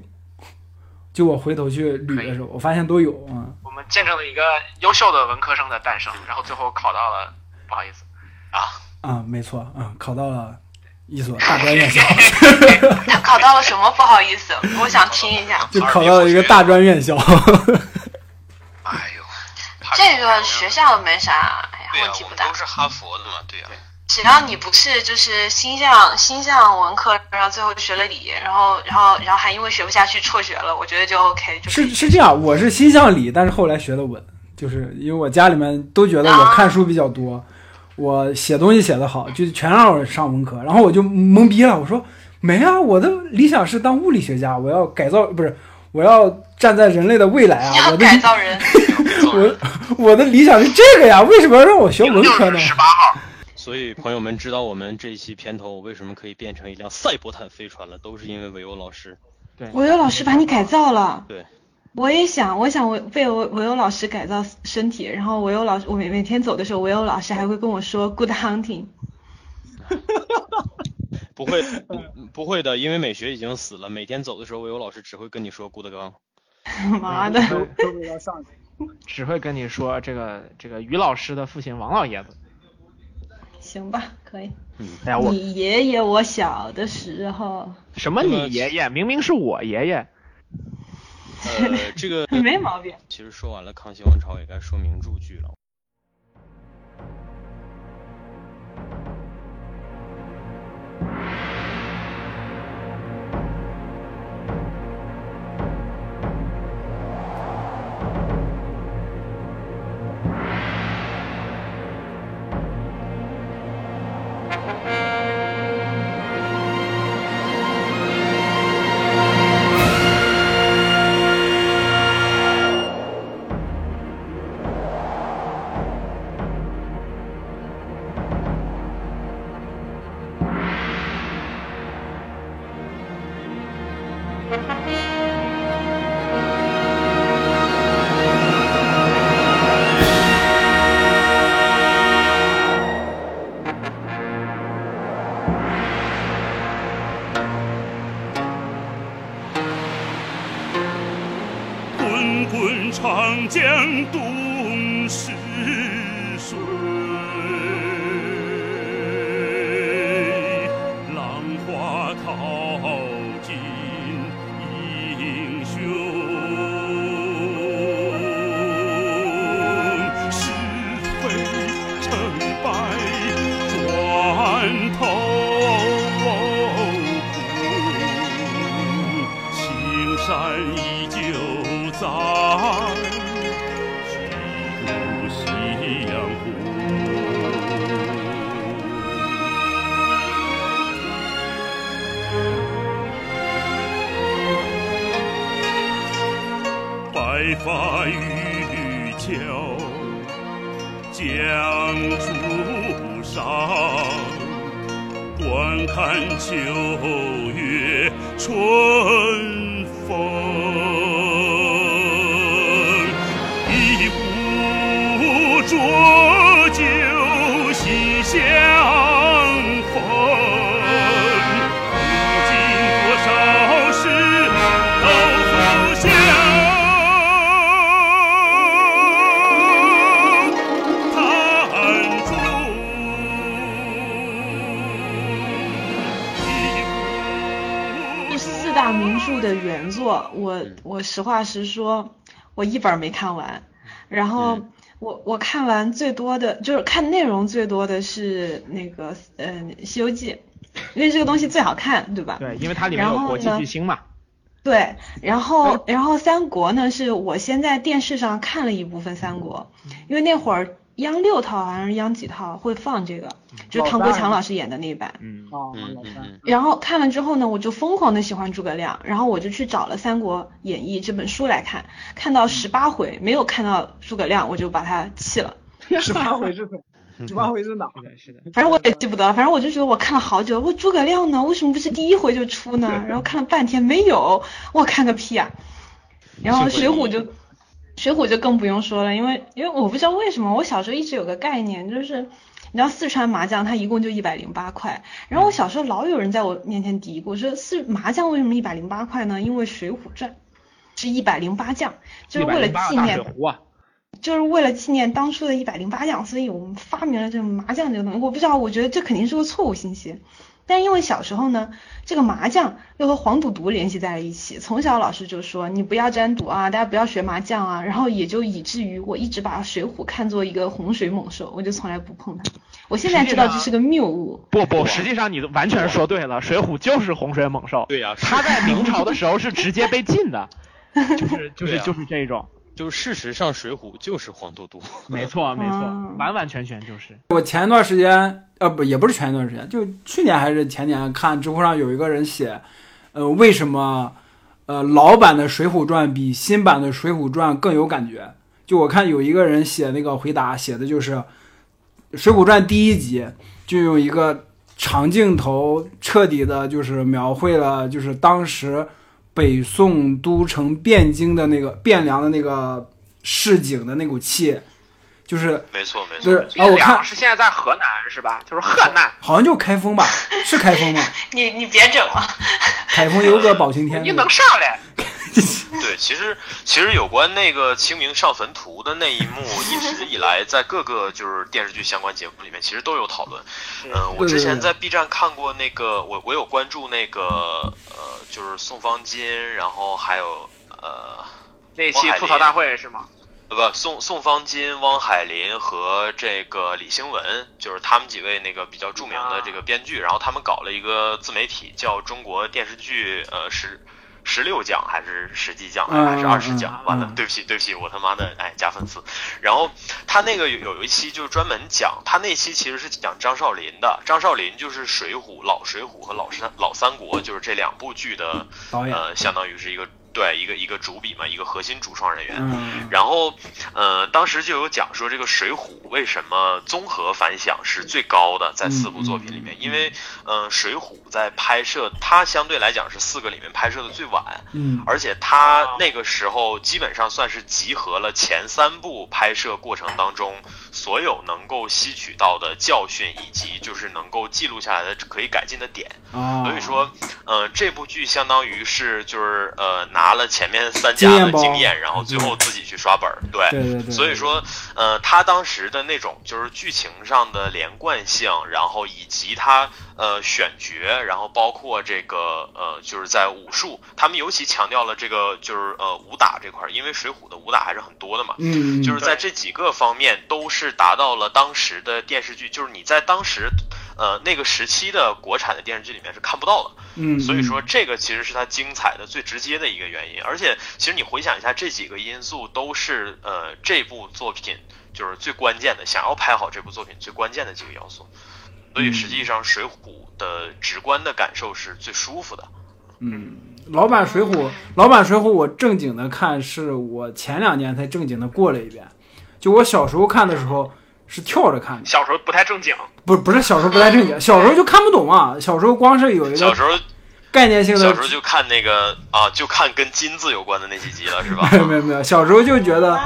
就我回头去捋的时候，我发现都有啊、见证了一个优秀的文科生的诞生，然后最后考到了，不好意思，啊，没错，嗯，考到了一所大专院校，他考到了什么？不好意思，我想听一下。就考到了一个大专院校。哎呦，这个学校没啥，哎呀，问题不大我们都。是哈佛的嘛，对呀、只要你不是就是心向心向文科，然后最后学了理，然后然后然后还因为学不下去辍学了，我觉得就 OK，就是是这样，我是心向理，但是后来学的文，就是因为我家里面都觉得我看书比较多，我写东西写得好，就全让我上文科，然后我就懵逼了，我说没啊，我的理想是当物理学家，我要改造，不是，我要站在人类的未来啊，我的改造人。我我的理想是这个呀，为什么要让我学文科呢？十八号，所以朋友们知道我们这一期片头为什么可以变成一辆赛博坦飞船了，都是因为韦欧老师。对，韦欧老师把你改造了。对。我也想，我想我被我韦欧老师改造身体，然后韦欧老师，我每每天走的时候，韦欧老师还会跟我说 “good hunting”。不会，不不会的，因为美学已经死了。每天走的时候，韦欧老师只会跟你说 “good 刚妈的，都上去。只会跟你说这个这个于老师的父亲王老爷子。行吧，可以。哎呀，我你爷爷我小的时候什么你爷爷，明明是我爷爷。呃，这个 没毛病。其实说完了康熙王朝，也该说名著剧了。在，虚度夕阳红。白发渔樵江渚上，观看秋月春实话实说，我一本儿没看完。然后我我看完最多的就是看内容最多的是那个呃《西游记》，因为这个东西最好看，对吧？对，因为它里面有国际呢巨星嘛。对，然后然后三国呢，是我先在电视上看了一部分三国，因为那会儿央六套还是央几套会放这个，就是唐国强老师演的那一版。嗯啊，嗯老三，嗯嗯，然后看完之后呢，我就疯狂的喜欢诸葛亮，然后我就去找了《三国演义》这本书来看，看到十八回没有看到诸葛亮，我就把它弃了。十八回是怎十八回。是的，是的。反正我也记不得了，反正我就觉得我看了好久，我诸葛亮呢，为什么不是第一回就出呢？然后看了半天没有，我看个屁啊！然后水浒就，水浒就更不用说了，因为因为我不知道为什么，我小时候一直有个概念，就是你知道四川麻将它一共就一百零八块，然后我小时候老有人在我面前嘀咕说四麻将为什么一百零八块呢？因为《水浒传》是一百零八将，就是为了纪念啊，就是为了纪念当初的一百零八将，所以我们发明了这个麻将这个东西。我不知道，我觉得这肯定是个错误信息。但因为小时候呢，这个麻将又和黄赌毒联系在了一起，从小老师就说你不要沾赌啊，大家不要学麻将啊，然后也就以至于我一直把水浒看作一个洪水猛兽，我就从来不碰它。我现在知道这是个谬误。不不，实际上你完全说对了，水浒就是洪水猛兽。对呀、他在明朝的时候是直接被禁的，就是就是啊就是这种。就是事实上，《水浒》就是黄赌毒。没错没错嗯，完完全全就是。我前一段时间，呃，不，也不是前一段时间，就去年还是前年，看知乎上有一个人写，呃，为什么，呃，老版的《水浒传》比新版的《水浒传》更有感觉？就我看有一个人写那个回答，写的就是《水浒传》第一集就用一个长镜头，彻底的就是描绘了就是当时北宋都城汴京的那个汴梁的那个市井的那股气，就是没错没错就是。啊，我看是现在在河南是吧？就是河南。好像就开封吧，是开封吗？你你别整了，开封有个包青天，你能上来？对，其实其实有关那个清明上坟图的那一幕，一直以来在各个就是电视剧相关节目里面，其实都有讨论。嗯、我之前在 B 站看过那个，我我有关注那个呃，就是宋方金，然后还有呃那期吐槽大会是吗？呃不，宋宋方金、汪海林和这个李兴文，就是他们几位那个比较著名的这个编剧，然后他们搞了一个自媒体，叫中国电视剧呃十十六奖还是十几奖嗯还是二十奖？嗯完了嗯，对不起对不起，我他妈的哎加粉丝。然后他那个有有一期就是专门讲，他那期其实是讲张少林的，张少林就是《水浒》老《水浒》和老三老三国，就是这两部剧的呃，相当于是一个对一个一个主笔嘛，一个核心主创人员。嗯，然后，呃，当时就有讲说这个《水浒》为什么综合反响是最高的，在四部作品里面，因为，呃，《水浒》在拍摄，它相对来讲是四个里面拍摄的最晚，嗯，而且它那个时候基本上算是集合了前三部拍摄过程当中所有能够吸取到的教训，以及就是能够记录下来的可以改进的点。啊，所以说，呃，这部剧相当于是就是呃拿了前面三家的经验，然后最后自己去刷本儿，对。对对对，所以说，呃，他当时的那种就是剧情上的连贯性，然后以及他呃选角，然后包括这个呃就是在武术，他们尤其强调了这个就是呃武打这块儿，因为《水浒》的武打还是很多的嘛。就是在这几个方面都是达到了当时的电视剧，就是你在当时，呃那个时期的国产的电视剧里面是看不到的。嗯，所以说这个其实是它精彩的最直接的一个原因。而且其实你回想一下，这几个因素都是呃这部作品就是最关键的，想要拍好这部作品最关键的几个要素。所以实际上《水浒》的直观的感受是最舒服的。嗯，老版水浒，老版水浒我正经的看，是我前两年才正经的过了一遍。就我小时候看的时候是跳着看的，小时候不太正经，不不是小时候不太正经，小时候就看不懂啊。小时候光是有一个小时候概念性的小时候就看那个啊，就看跟金字有关的那几集了，是吧？没有没有没有，小时候就觉得？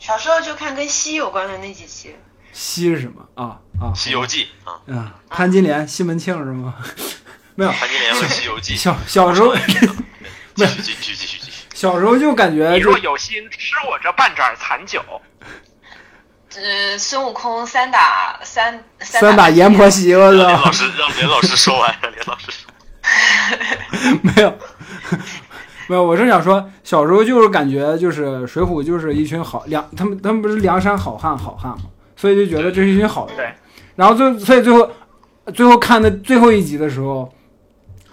小时候就看跟西有关的那几集，西是什么啊啊？《西游记》啊，嗯，潘金莲、西门庆是吗？没有，潘金莲和《西游记》。小小时候继续继续继续继续继续。小时候就感觉就有心吃我这半盏残酒。呃，孙悟空三打三三打阎婆惜，我操老！师让林老师说完，让林老师说。没有，没有，我是想说，小时候就是感觉就是水浒就是一群好梁，他们他们不是梁山好汉好汉嘛，所以就觉得这是一群好人。对。然后最所以最后最后看的最后一集的时候，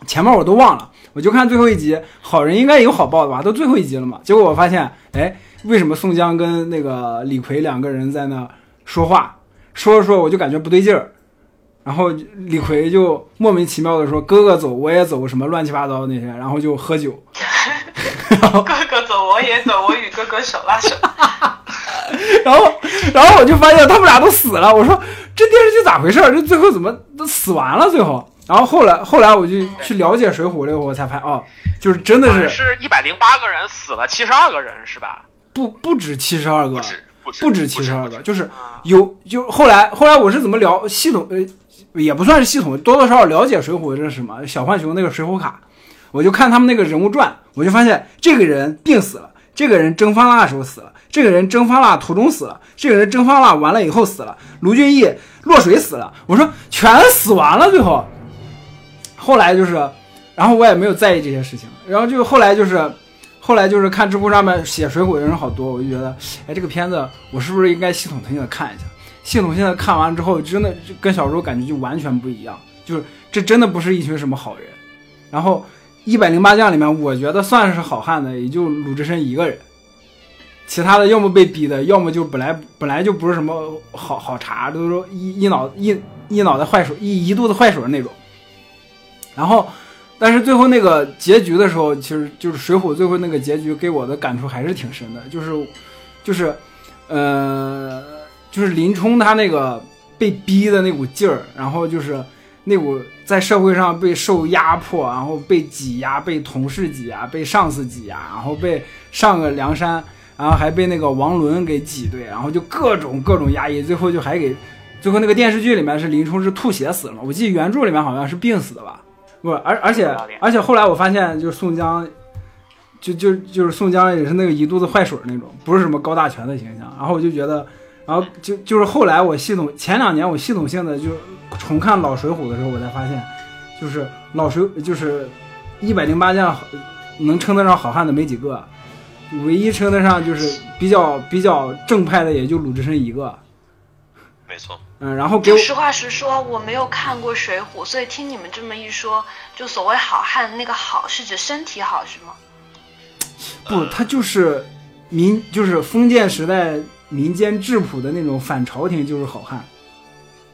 前面我都忘了，我就看最后一集，好人应该有好报的吧？都最后一集了嘛。结果我发现，哎，为什么宋江跟那个李逵两个人在那说话，说着说着我就感觉不对劲儿。然后李逵就莫名其妙的说：“哥哥走，我也走，什么乱七八糟的那些。”然后就喝酒，然 后哥哥走我也走，我与哥哥手拉手。然后然后我就发现他们俩都死了，我说这电视剧咋回事儿？这最后怎么都死完了？最后，然后后来后来我就去了解《水浒》这个，我才发现哦，就是真的是是一百零八个人死了七十二个人是吧？不不止七十二个不，止不止不止七十二个，就是有就后来后来我是怎么聊系统呃也不算是系统，多多少少了解水浒这是什么小浣熊那个水浒卡，我就看他们那个人物传，我就发现这个人病死了，这个人蒸发蜡的时候死了，这个人蒸发蜡途中死了，这个人蒸发蜡完了以后死了，卢俊义落水死了，我说全死完了，最后，后来就是，然后我也没有在意这些事情，然后就后来就是。后来就是看知乎上面写《水浒》的人好多，我就觉得，哎，这个片子我是不是应该系统性的看一下？系统性的看完之后，真的跟小时候感觉就完全不一样，就是这真的不是一群什么好人。然后一百零八将里面，我觉得算是好汉的，也就鲁智深一个人，其他的要么被逼的，要么就本来本来就不是什么好好茬，都是一一脑一一脑袋坏水，一一肚子坏水的那种。然后。但是最后那个结局的时候，其实就是《水浒》最后那个结局给我的感触还是挺深的，就是，就是，呃，就是林冲他那个被逼的那股劲儿，然后就是那股在社会上被受压迫，然后被挤压，被同事挤压，被上司挤压，然后被上个梁山，然后还被那个王伦给挤兑，然后就各种各种压抑，最后就还给，最后那个电视剧里面是林冲是吐血死了？我记得原著里面好像是病死的吧？不，而而且而且后来我发现，就是宋江，就就就是宋江也是那个一肚子坏水那种，不是什么高大全的形象。然后我就觉得，然后就就是后来我系统前两年我系统性的就重看老水浒的时候，我才发现，就是老水就是一百零八将能称得上好汉的没几个，唯一称得上就是比较比较正派的也就鲁智深一个。没错。嗯，然后给我实话实说，我没有看过《水浒》，所以听你们这么一说，就所谓好汉，那个好是指身体好是吗？不，他就是民，就是封建时代民间质朴的那种反朝廷就是好汉，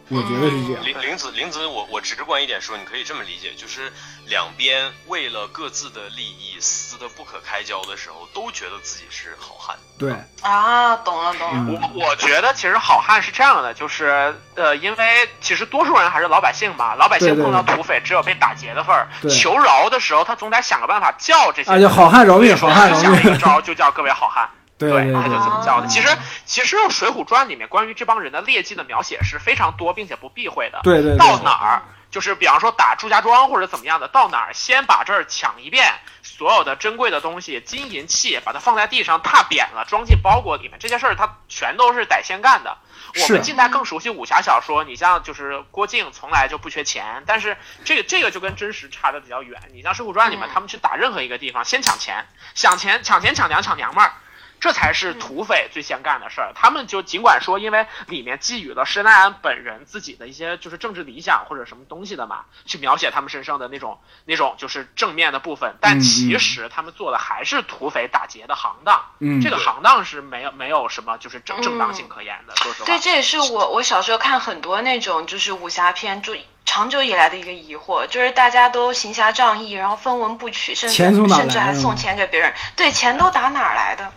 我觉得是这样。林林子林子，我我直观一点说，你可以这么理解，就是两边为了各自的利益撕得不可开交的时候，都觉得自己是好汉。对，啊，懂了懂了。我我觉得其实好汉是这样的，就是呃，因为其实多数人还是老百姓嘛，老百姓碰到土匪只有被打劫的份儿，求饶的时候他总得想个办法叫这些。啊，就好汉饶命，好汉饶命。想一个招就叫各位好汉。对对，他就这么叫的。其实其实《水浒传》里面关于这帮人的劣迹的描写是非常多，并且不避讳的。对对。到哪儿就是比方说打祝家庄或者怎么样的，到哪儿先把这儿抢一遍，所有的珍贵的东西金银器把它放在地上踏扁了，装进包裹里面，这些事儿他全都是得先干的。我们近代更熟悉武侠小说，你像就是郭靖从来就不缺钱，但是这个这个就跟真实差的比较远。你像《水浒传》里面，他们去打任何一个地方，先抢钱，抢钱抢钱抢娘抢娘们儿。这才是土匪最先干的事儿。他们就尽管说，因为里面寄予了施耐庵本人自己的一些就是政治理想或者什么东西的嘛，去描写他们身上的那种那种就是正面的部分，但其实他们做的还是土匪打劫的行当。嗯，这个行当是没有没有什么就是正正当性可言的。说实话，对，这也是我我小时候看很多那种就是武侠片，就长久以来的一个疑惑，就是大家都行侠仗义，然后分文不取，甚至甚至还送钱给别人，对，钱都打哪儿来的？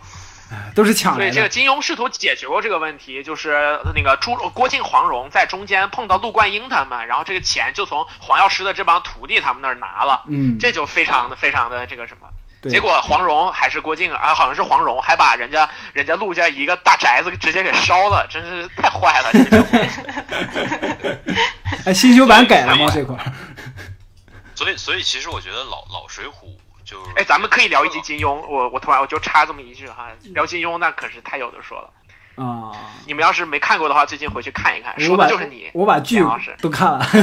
都是抢来的。所以这个金庸试图解决过这个问题，就是那个朱郭靖、黄蓉在中间碰到陆冠英他们，然后这个钱就从黄药师的这帮徒弟他们那儿拿了，嗯，这就非常的非常的这个什么。结果黄蓉还是郭靖啊，好像是黄蓉，还把人家人家陆家一个大宅子直接给烧了，真是太坏了。哎，新修版改了吗？这块？所以，所以其实我觉得老老水浒。就哎，咱们可以聊一集金庸。我我突然我就插这么一句哈，聊金庸那可是太有的说了啊！你们要是没看过的话，最近回去看一看，说的就是你。我把剧都看了。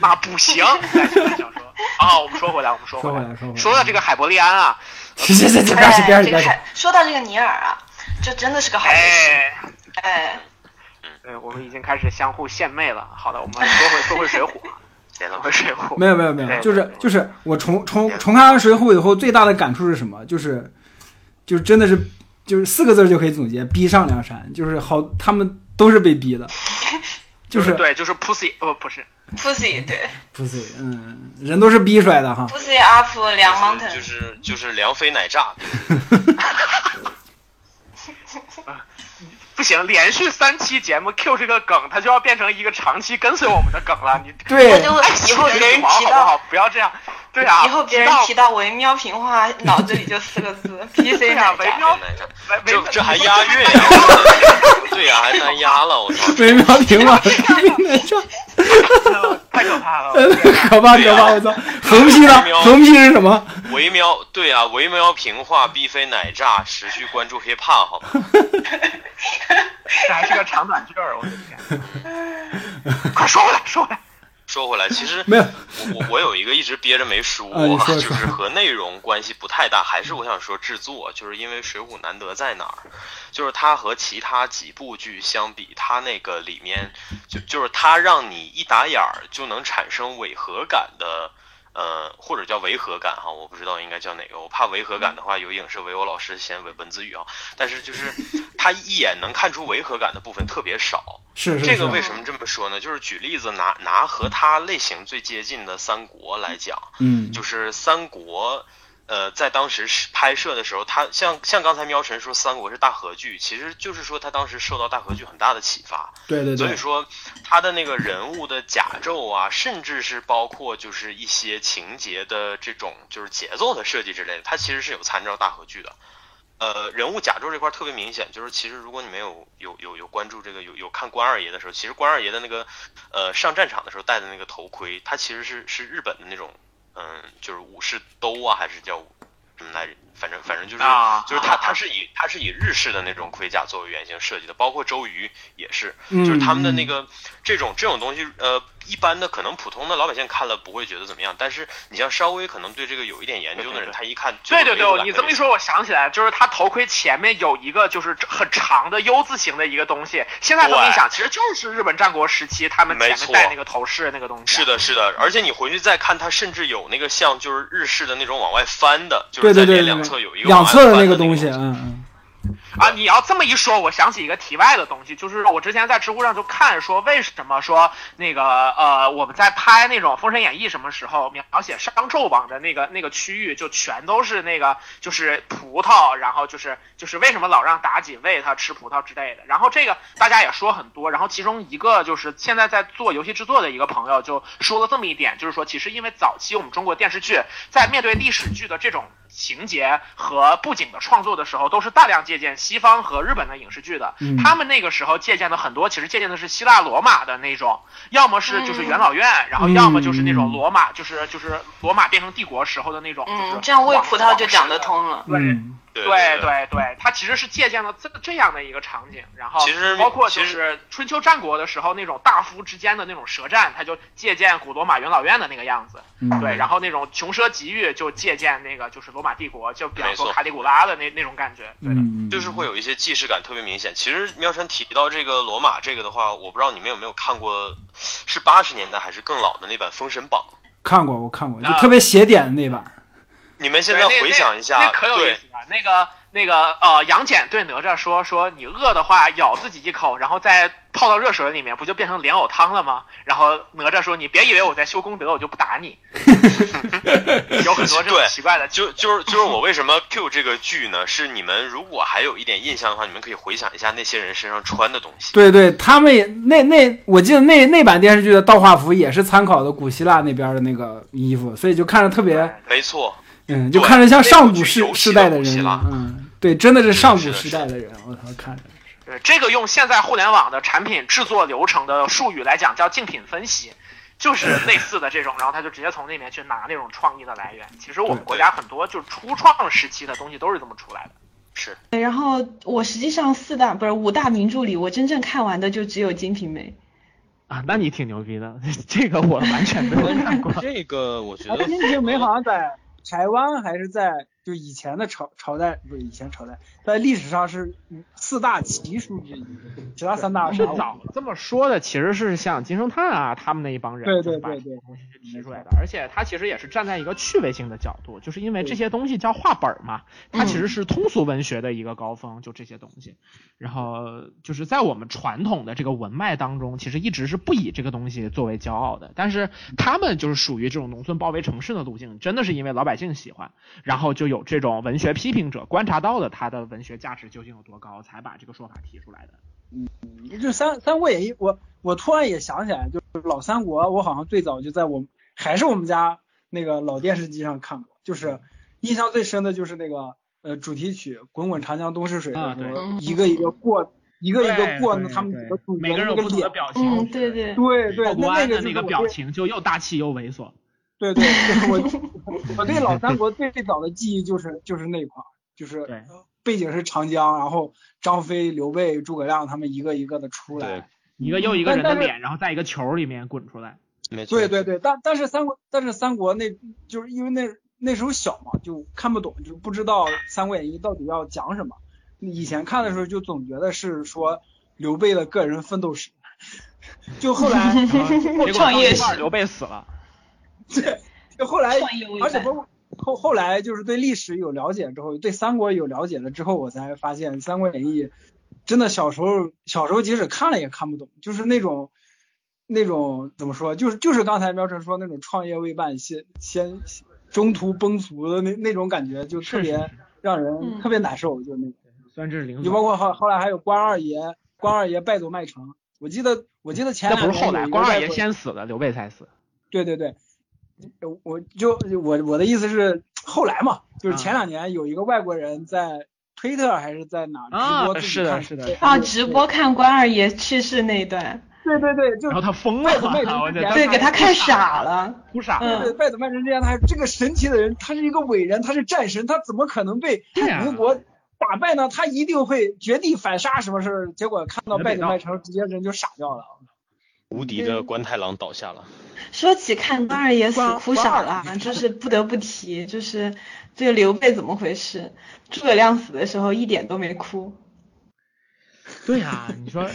那不行，啊，我们说回来，我们说回来，说到这个海伯利安啊，行行行，边去边去边去。说到这个尼尔啊，这真的是个好游戏。哎，对，我们已经开始相互献媚了。好的，我们说回说回水浒。水浒没有没有没有，就是就是我重重重看完水浒以后，最大的感触是什么？就是就是真的是就是四个字就可以总结：逼上梁山。就是好，他们都是被逼的，就是对，就是 pussy 哦不是 pussy 对 pussy 嗯，人都是逼出来的哈。pussy up 梁 mountain 就是就是梁飞奶炸。行，连续三期节目 Q 这个梗，它就要变成一个长期跟随我们的梗了。你对，我就以后别人提到，不要这样。对啊，以后别人提到维喵平话，脑子里就四个字：PC 啊，维喵，这这还押韵呀？对呀，还单押了，我操！维喵平话，太可怕了，可怕可怕！我操，横批呢？横批是什么？维喵，对啊，维喵平话必非奶炸，持续关注 hiphop 好吗？这 还是个长短句儿，我的天！快说回来，说回来。说回来，其实没有我我有一个一直憋着没说，就是和内容关系不太大，还是我想说制作，就是因为《水浒》难得在哪儿，就是它和其他几部剧相比，它那个里面就就是它让你一打眼儿就能产生违和感的。呃，或者叫违和感哈，我不知道应该叫哪个。我怕违和感的话，有影视唯我老师嫌文文字语啊。但是就是 他一眼能看出违和感的部分特别少。是这个为什么这么说呢？就是举例子拿拿和他类型最接近的三国来讲，嗯，就是三国。呃，在当时是拍摄的时候，他像像刚才喵晨说《三国》是大合剧，其实就是说他当时受到大合剧很大的启发。对对对。所以说他的那个人物的甲胄啊，甚至是包括就是一些情节的这种就是节奏的设计之类的，他其实是有参照大合剧的。呃，人物甲胄这块特别明显，就是其实如果你没有有有有关注这个有有看关二爷的时候，其实关二爷的那个呃上战场的时候戴的那个头盔，他其实是是日本的那种。嗯，就是武士兜啊，还是叫什么来着？反正反正就是就是他他是以他是以日式的那种盔甲作为原型设计的，包括周瑜也是，就是他们的那个这种这种东西，呃。一般的可能普通的老百姓看了不会觉得怎么样，但是你像稍微可能对这个有一点研究的人，他一看，对对对，你这么一说，我想起来，就是他头盔前面有一个就是很长的 U 字形的一个东西，现在这么一想，其实就是日本战国时期他们前面戴那个头饰那个东西。是的，是的，而且你回去再看，它甚至有那个像就是日式的那种往外翻的，就是在脸两侧有一个两侧的那个东西，嗯嗯。啊，你要这么一说，我想起一个题外的东西，就是我之前在知乎上就看说，为什么说那个呃，我们在拍那种《封神演义》什么时候描写商纣王的那个那个区域，就全都是那个就是葡萄，然后就是就是为什么老让妲己喂他吃葡萄之类的。然后这个大家也说很多，然后其中一个就是现在在做游戏制作的一个朋友就说了这么一点，就是说其实因为早期我们中国电视剧在面对历史剧的这种。情节和布景的创作的时候，都是大量借鉴西方和日本的影视剧的。他们那个时候借鉴的很多，其实借鉴的是希腊罗马的那种，要么是就是元老院，然后要么就是那种罗马，就是就是罗马变成帝国时候的那种。嗯，这样喂葡萄就讲得通了。对。对对对，它其实是借鉴了这这样的一个场景，然后包括就是春秋战国的时候那种大夫之间的那种舌战，他就借鉴古罗马元老院的那个样子，对，然后那种穷奢极欲就借鉴那个就是罗马帝国，就比方说卡里古拉的那那种感觉，对的，就是会有一些既视感特别明显。其实喵晨提到这个罗马这个的话，我不知道你们有没有看过，是八十年代还是更老的那版《封神榜》？看过，我看过，就特别写点的那版。你们现在回想一下，那可有意思了。那个那个呃，杨戬对哪吒说：“说你饿的话，咬自己一口，然后再泡到热水里面，不就变成莲藕汤了吗？”然后哪吒说：“你别以为我在修功德，我就不打你。”有很多这种奇怪的。就就是就是我为什么 Q 这个剧呢？是你们如果还有一点印象的话，你们可以回想一下那些人身上穿的东西。对对，他们也那那我记得那那版电视剧的道化服也是参考的古希腊那边的那个衣服，所以就看着特别没错。嗯，就看着像上古时时代的人嗯，对，真的是上古时代的人，我操，看着。对，这个用现在互联网的产品制作流程的术语来讲，叫竞品分析，就是 类似的这种，然后他就直接从那边去拿那种创意的来源。其实我们国家很多就是初创时期的东西都是这么出来的。是。然后我实际上四大不是五大名著里，我真正看完的就只有《金瓶梅》。啊，那你挺牛逼的，这个我完全没有看过。这个我觉得《金瓶梅》好像在。台湾还是在就以前的朝朝代不是以前朝代，在历史上是四大奇书之一，其他三大是早这么说的，其实是像金圣叹啊他们那一帮人对对对对东西提出来的，而且他其实也是站在一个趣味性的角度，就是因为这些东西叫画本嘛，它其实是通俗文学的一个高峰，就这些东西，然后就是在我们传统的这个文脉当中，其实一直是不以这个东西作为骄傲的，但是他们就是属于这种农村包围城市的路径，真的是因为老百姓喜欢，然后就有这种文学批评者观察到了他的文学价值究竟有多高，才把这个说法提出来的。嗯，就三《三国演义》，我我突然也想起来，就是老三国，我好像最早就在我还是我们家那个老电视机上看过，就是印象最深的就是那个呃主题曲《滚滚长江东逝水》的时候，一个一个过，一个一个过，他们每个人有不同的表情，嗯，对对对对，那个那个表情就又大气又猥琐。对对，我 我对老三国最最早的记忆就是就是那块儿，就是背景是长江，然后张飞、刘备、诸葛亮他们一个一个的出来，一个又一个人的脸，然后在一个球里面滚出来。没错。对对对，但但是三国，但是三国那就是因为那那时候小嘛，就看不懂，就不知道《三国演义》到底要讲什么。以前看的时候就总觉得是说刘备的个人奋斗史，就后来创业史，刘备死了。对，就后来，而且包括后后来就是对历史有了解之后，对三国有了解了之后，我才发现《三国演义》真的小时候小时候即使看了也看不懂，就是那种那种怎么说，就是就是刚才苗晨说那种创业未半先先中途崩殂的那那种感觉，就特别让人特别难受，就那种。酸质零。就包括后后来还有关二爷，关二爷败走麦城，我记得我记得前那不是后来，关二爷先死的，刘备才死。对对对。我就我我的意思是后来嘛，就是前两年有一个外国人在推特还是在哪直播是的是的啊直播看关二爷去世那一段，对对对，就然后他疯了，对给他看傻了，哭傻了。对，败走麦城之前他这个神奇的人，他是一个伟人，他是战神，他怎么可能被吴国打败呢？他一定会绝地反杀什么事儿？结果看到败走麦城，直接人就傻掉了。无敌的关太郎倒下了。说起看关二爷死哭傻了，就是不得不提，就是这个刘备怎么回事？诸葛亮死的时候一点都没哭。对呀，你说，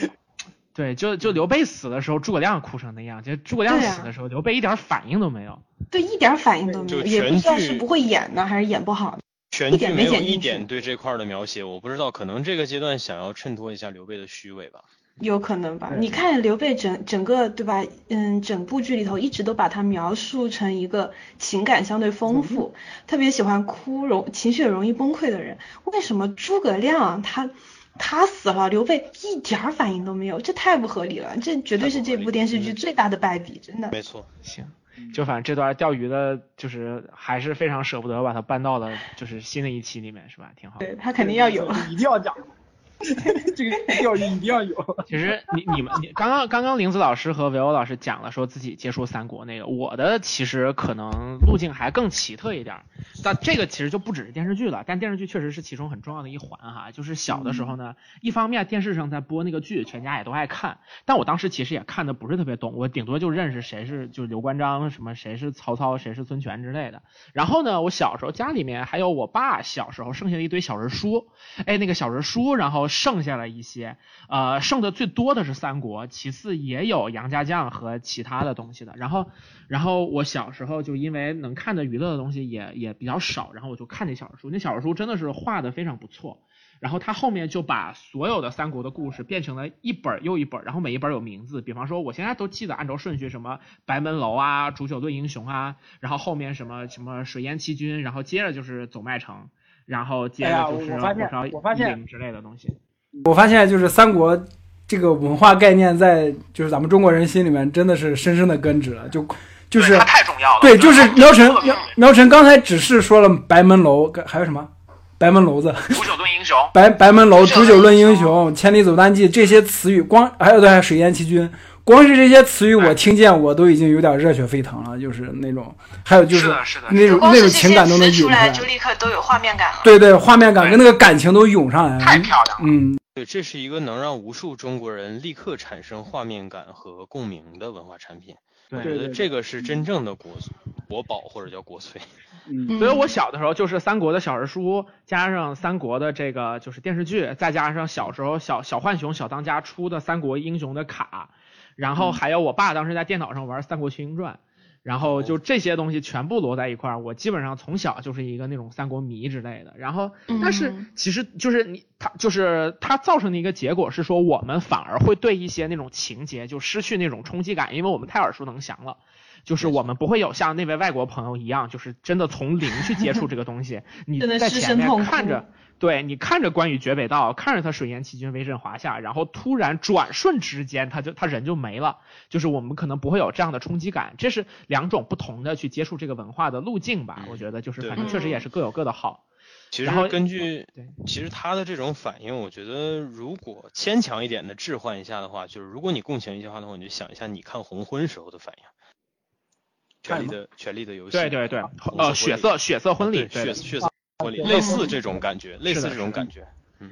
对，就就刘备死的时候，诸葛亮哭成那样，就诸葛亮死的时候，刘备一点反应都没有。对，一点反应都没有，也不知道是不会演呢，还是演不好。全剧没有一点对这块的描写，我不知道，可能这个阶段想要衬托一下刘备的虚伪吧。有可能吧？你看刘备整整个对吧？嗯，整部剧里头一直都把他描述成一个情感相对丰富，特别喜欢哭，容情绪容易崩溃的人。为什么诸葛亮他他死了，刘备一点反应都没有？这太不合理了！这绝对是这部电视剧最大的败笔，真的。没错，行，就反正这段钓鱼的，就是还是非常舍不得把它搬到了就是新的一期里面，是吧？挺好。对他肯定要有，一定要讲。这个钓鱼一定要有。其实你你们你刚刚刚刚林子老师和维欧老师讲了，说自己接触三国那个，我的其实可能路径还更奇特一点。但这个其实就不只是电视剧了，但电视剧确实是其中很重要的一环哈。就是小的时候呢，一方面电视上在播那个剧，全家也都爱看，但我当时其实也看的不是特别懂，我顶多就认识谁是就是刘关张什么，谁是曹操，谁是孙权之类的。然后呢，我小时候家里面还有我爸小时候剩下的一堆小人书，哎，那个小人书，然后。剩下了一些，呃，剩的最多的是三国，其次也有杨家将和其他的东西的。然后，然后我小时候就因为能看的娱乐的东西也也比较少，然后我就看那小说书，那小说书真的是画的非常不错。然后他后面就把所有的三国的故事变成了一本又一本，然后每一本有名字，比方说我现在都记得按照顺序，什么白门楼啊、煮酒论英雄啊，然后后面什么什么水淹七军，然后接着就是走麦城。然后接着就是火烧夷陵之类的东西。我发现就是三国这个文化概念在就是咱们中国人心里面真的是深深的根植了，就就是它太重要了。对，就是苗晨苗苗晨刚才只是说了白门楼，还有什么白门楼子、煮酒论英雄、白白门楼、煮酒论英雄、千里走单骑这些词语，光还有对水淹七军。光是这些词语，我听见我都已经有点热血沸腾了，就是那种，还有就是那种那种情感都能涌出来，就立刻都有画面感了。对对，画面感跟那个感情都涌上来了，太漂亮了。嗯，对，这是一个能让无数中国人立刻产生画面感和共鸣的文化产品。我觉得这个是真正的国国宝或者叫国粹。嗯，所以我小的时候就是三国的小人书，加上三国的这个就是电视剧，再加上小时候小小浣熊小当家出的三国英雄的卡。然后还有我爸当时在电脑上玩《三国群英传》，然后就这些东西全部摞在一块儿，我基本上从小就是一个那种三国迷之类的。然后，但是其实就是你，他就是它造成的一个结果是说，我们反而会对一些那种情节就失去那种冲击感，因为我们太耳熟能详了。就是我们不会有像那位外国朋友一样，就是真的从零去接触这个东西。你在前面看着，对你看着关羽绝北道，看着他水淹七军，威震华夏，然后突然转瞬之间他就他人就没了。就是我们可能不会有这样的冲击感，这是两种不同的去接触这个文化的路径吧。我觉得就是反正确实也是各有各的好。其实根据，其实他的这种反应，我觉得如果牵强一点的置换一下的话，就是如果你共情一句话的话，你就想一下你看红婚时候的反应，权力的权力的游戏，对对对，呃，血色血色婚礼，血血色类似这种感觉，类似这种感觉，嗯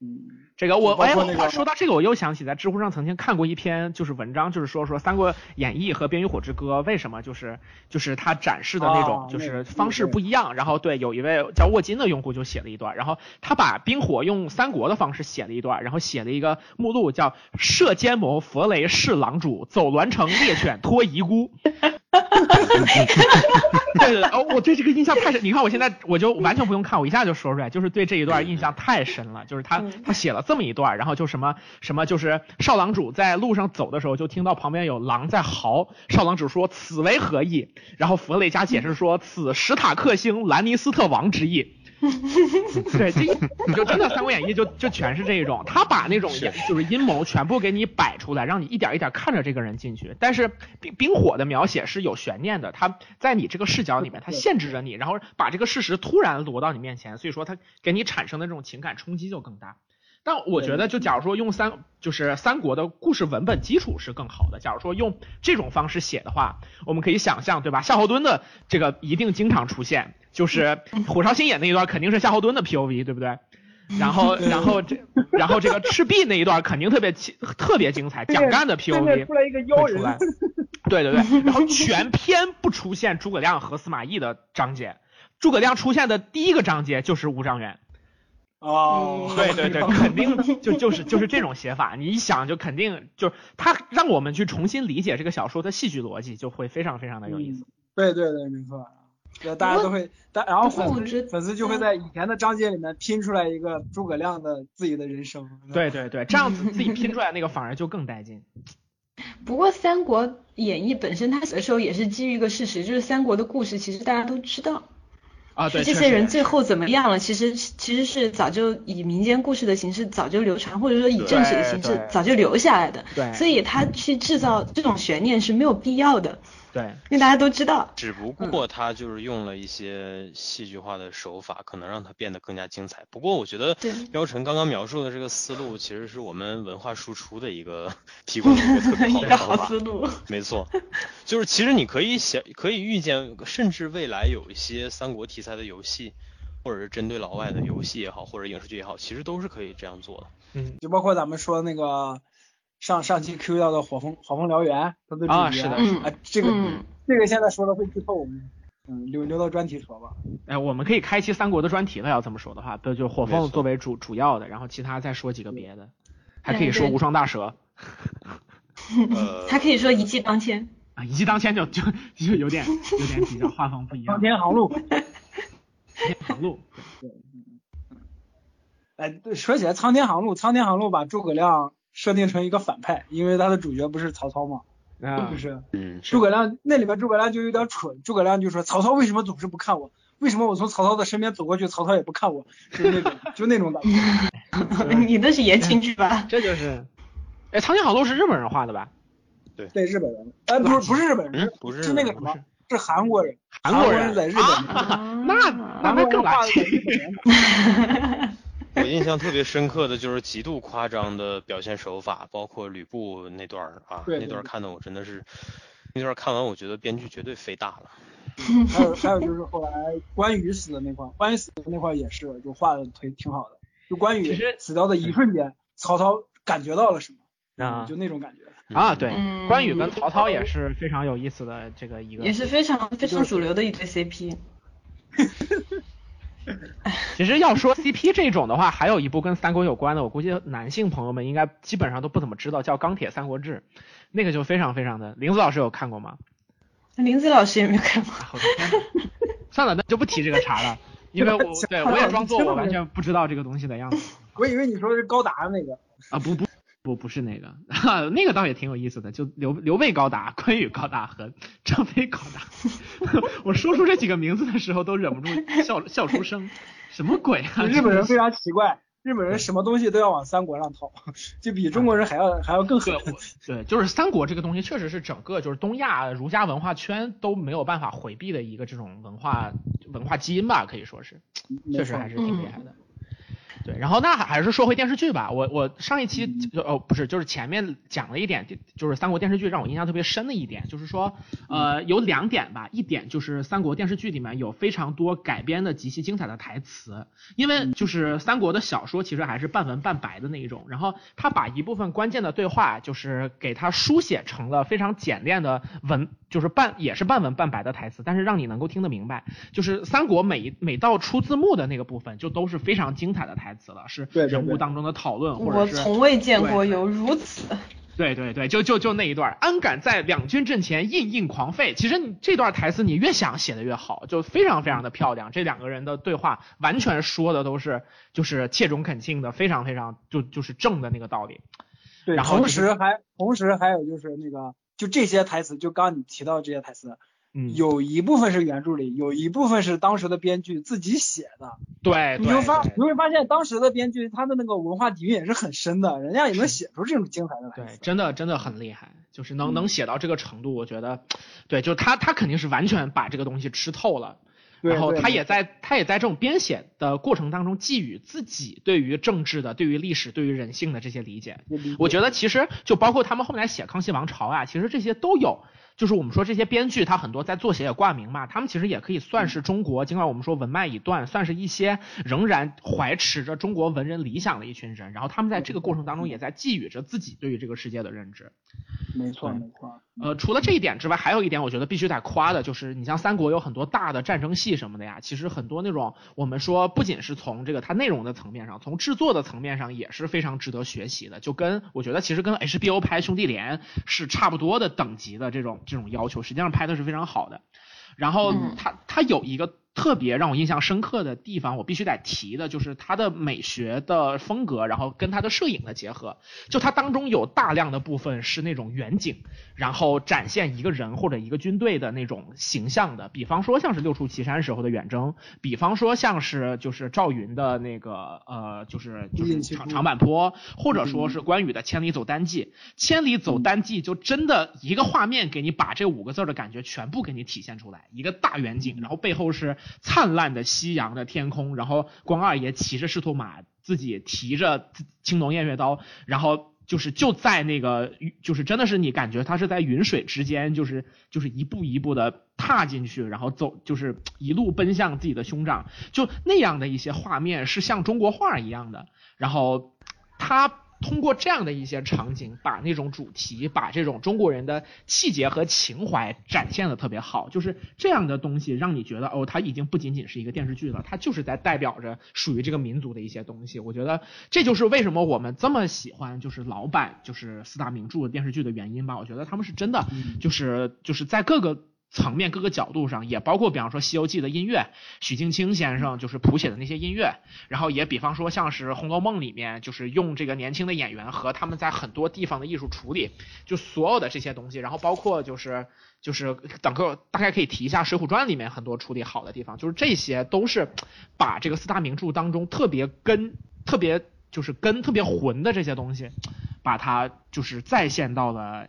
嗯。这个我哎，说到这个，我又想起在知乎上曾经看过一篇就是文章，就是说说《三国演义》和《冰与火之歌》为什么就是就是它展示的那种就是方式不一样。然后对，有一位叫沃金的用户就写了一段，然后他把冰火用三国的方式写了一段，然后写了一个目录叫“射奸谋佛雷弑狼主，走栾城猎犬脱遗孤”。对对哦，我对这个印象太深。你看我现在我就完全不用看，我一下就说出来，就是对这一段印象太深了。就是他他写了这么一段，然后就什么什么，就是少郎主在路上走的时候，就听到旁边有狼在嚎。少郎主说：“此为何意？”然后弗雷加解释说：“此史塔克星兰尼斯特王之意。”对，这你就真的《三国演义》就就全是这一种，他把那种就是阴谋全部给你摆出来，让你一点一点看着这个人进去。但是冰冰火的描写是有悬念的，他在你这个视角里面，他限制着你，然后把这个事实突然挪到你面前，所以说他给你产生的这种情感冲击就更大。但我觉得，就假如说用三就是三国的故事文本基础是更好的。假如说用这种方式写的话，我们可以想象，对吧？夏侯惇的这个一定经常出现，就是火烧新野那一段肯定是夏侯惇的 POV，对不对？然后，然后这，然后这个赤壁那一段肯定特别特别精彩，蒋干的 POV 出来一个妖人，对对对，然后全篇不出现诸葛亮和司马懿的章节，诸葛亮出现的第一个章节就是吴章元。哦，对对对，肯定 就就是就是这种写法，你一想就肯定就是他让我们去重新理解这个小说的戏剧逻辑，就会非常非常的有意思。对对对，没错，大家都会，但然后粉丝粉丝就会在以前的章节里面拼出来一个诸葛亮的自己的人生。对对对，这样子自己拼出来那个反而就更带劲。不过《三国演义》本身它写的时候也是基于一个事实，就是三国的故事其实大家都知道。啊，对，这些人最后怎么样了？其实其实是早就以民间故事的形式早就流传，或者说以正史的形式早就留下来的。对，所以他去制造这种悬念是没有必要的。对，因为大家都知道。只不过他就是用了一些戏剧化的手法，可能让它变得更加精彩。不过我觉得，标晨刚刚描述的这个思路，其实是我们文化输出的一个 提供的一个特别好的好思路。没错，就是其实你可以想，可以预见，甚至未来有一些三国题材的游戏，或者是针对老外的游戏也好，或者影视剧也好，其实都是可以这样做的。嗯，就包括咱们说那个。上上期 Q 到的火风火风燎原，他的啊是的，啊这个这个现在说的会剧透，嗯留留到专题说吧。哎，我们可以开期三国的专题了，要这么说的话，都就火凤作为主主要的，然后其他再说几个别的，还可以说无双大蛇，还可以说一骑当千啊，一骑当千就就就有点有点比较画风不一样。苍天航路，苍天航路，对，哎，说起来苍天航路，苍天航路把诸葛亮。设定成一个反派，因为他的主角不是曹操嘛？啊，就是，嗯，诸葛亮那里面诸葛亮就有点蠢，诸葛亮就说曹操为什么总是不看我？为什么我从曹操的身边走过去，曹操也不看我？就那种，就那种感觉。你那是言情剧吧？这就是，哎，苍天航路是日本人画的吧？对，对，日本人，哎，不是，不是日本人，不是，是那个什么，是韩国人，韩国人在日本，那那那更画的日本人。我印象特别深刻的就是极度夸张的表现手法，包括吕布那段儿啊，那段看的我真的是，那段看完我觉得编剧绝对飞大了。还有还有就是后来关羽死的那块，关羽死的那块也是，就画的挺挺好的。就关羽死掉的一瞬间，曹操感觉到了什么？啊，就那种感觉。啊，对，关羽跟曹操也是非常有意思的这个一个，也是非常非常主流的一对 CP。其实要说 CP 这种的话，还有一部跟三国有关的，我估计男性朋友们应该基本上都不怎么知道，叫《钢铁三国志》，那个就非常非常的。林子老师有看过吗？林子老师也没有看过。算了，那就不提这个茬了，因为我对我也装作我完全不知道这个东西的样子。我以为你说的是高达那个。啊不不不不是那个，那个倒也挺有意思的，就刘刘备高达、关羽高达和张飞高达。我说出这几个名字的时候都忍不住笑笑出声，什么鬼啊？日本人非常奇怪。日本人什么东西都要往三国上套，就比中国人还要还要更狠。对，就是三国这个东西，确实是整个就是东亚儒家文化圈都没有办法回避的一个这种文化文化基因吧，可以说是，确实还是挺厉害的。对，然后那还是说回电视剧吧。我我上一期就哦不是，就是前面讲了一点，就是三国电视剧让我印象特别深的一点，就是说呃有两点吧。一点就是三国电视剧里面有非常多改编的极其精彩的台词，因为就是三国的小说其实还是半文半白的那一种，然后他把一部分关键的对话就是给他书写成了非常简练的文，就是半也是半文半白的台词，但是让你能够听得明白。就是三国每每到出字幕的那个部分，就都是非常精彩的台词。词了是人物当中的讨论，或者是我从未见过有如此。对对对，就就就那一段，安敢在两军阵前硬硬狂吠。其实你这段台词你越想写的越好，就非常非常的漂亮。这两个人的对话完全说的都是就是切中恳亲的，非常非常就就是正的那个道理。对，然后同时还同时还有就是那个就这些台词，就刚你提到这些台词。有一部分是原著里，有一部分是当时的编剧自己写的。对，你会发你会发现当时的编剧他的那个文化底蕴也是很深的，人家也能写出这种精彩的来。对，真的真的很厉害，就是能能写到这个程度，我觉得，对，就他他肯定是完全把这个东西吃透了。然后他也在他也在这种编写的过程当中寄予自己对于政治的、对于历史、对于人性的这些理解。我觉得其实就包括他们后面来写康熙王朝啊，其实这些都有。就是我们说这些编剧，他很多在作协也挂名嘛，他们其实也可以算是中国，尽管我们说文脉已断，算是一些仍然怀持着中国文人理想的一群人，然后他们在这个过程当中也在寄予着自己对于这个世界的认知。没错，没错。呃，除了这一点之外，还有一点我觉得必须得夸的，就是你像三国有很多大的战争戏什么的呀，其实很多那种我们说不仅是从这个它内容的层面上，从制作的层面上也是非常值得学习的，就跟我觉得其实跟 HBO 拍兄弟连是差不多的等级的这种。这种要求实际上拍的是非常好的，然后它它有一个。特别让我印象深刻的地方，我必须得提的就是它的美学的风格，然后跟它的摄影的结合。就它当中有大量的部分是那种远景，然后展现一个人或者一个军队的那种形象的。比方说像是六出祁山时候的远征，比方说像是就是赵云的那个呃就是就是长长坂坡，或者说是关羽的千里走单骑。千里走单骑就真的一个画面给你把这五个字的感觉全部给你体现出来，一个大远景，然后背后是。灿烂的夕阳的天空，然后关二爷骑着赤兔马，自己提着青龙偃月刀，然后就是就在那个，就是真的是你感觉他是在云水之间，就是就是一步一步的踏进去，然后走，就是一路奔向自己的兄长，就那样的一些画面是像中国画一样的，然后他。通过这样的一些场景，把那种主题，把这种中国人的气节和情怀展现的特别好，就是这样的东西，让你觉得哦，它已经不仅仅是一个电视剧了，它就是在代表着属于这个民族的一些东西。我觉得这就是为什么我们这么喜欢就是老版就是四大名著的电视剧的原因吧。我觉得他们是真的，就是就是在各个。层面各个角度上，也包括比方说《西游记》的音乐，许镜清先生就是谱写的那些音乐，然后也比方说像是《红楼梦》里面，就是用这个年轻的演员和他们在很多地方的艺术处理，就所有的这些东西，然后包括就是就是等个大概可以提一下《水浒传》里面很多处理好的地方，就是这些都是把这个四大名著当中特别根、特别就是根特别浑的这些东西，把它就是再现到了。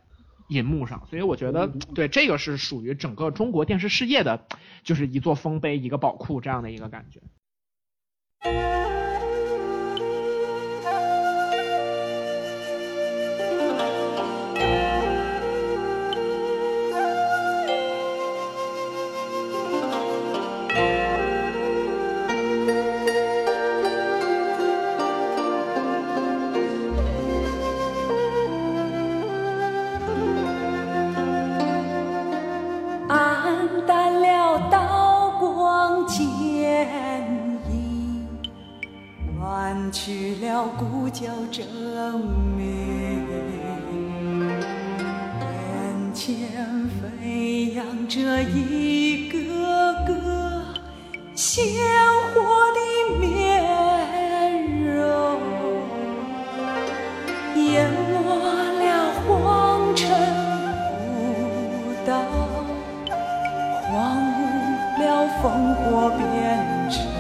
银幕上，所以我觉得，对这个是属于整个中国电视事业的，就是一座丰碑、一个宝库这样的一个感觉。忘不了烽火边城。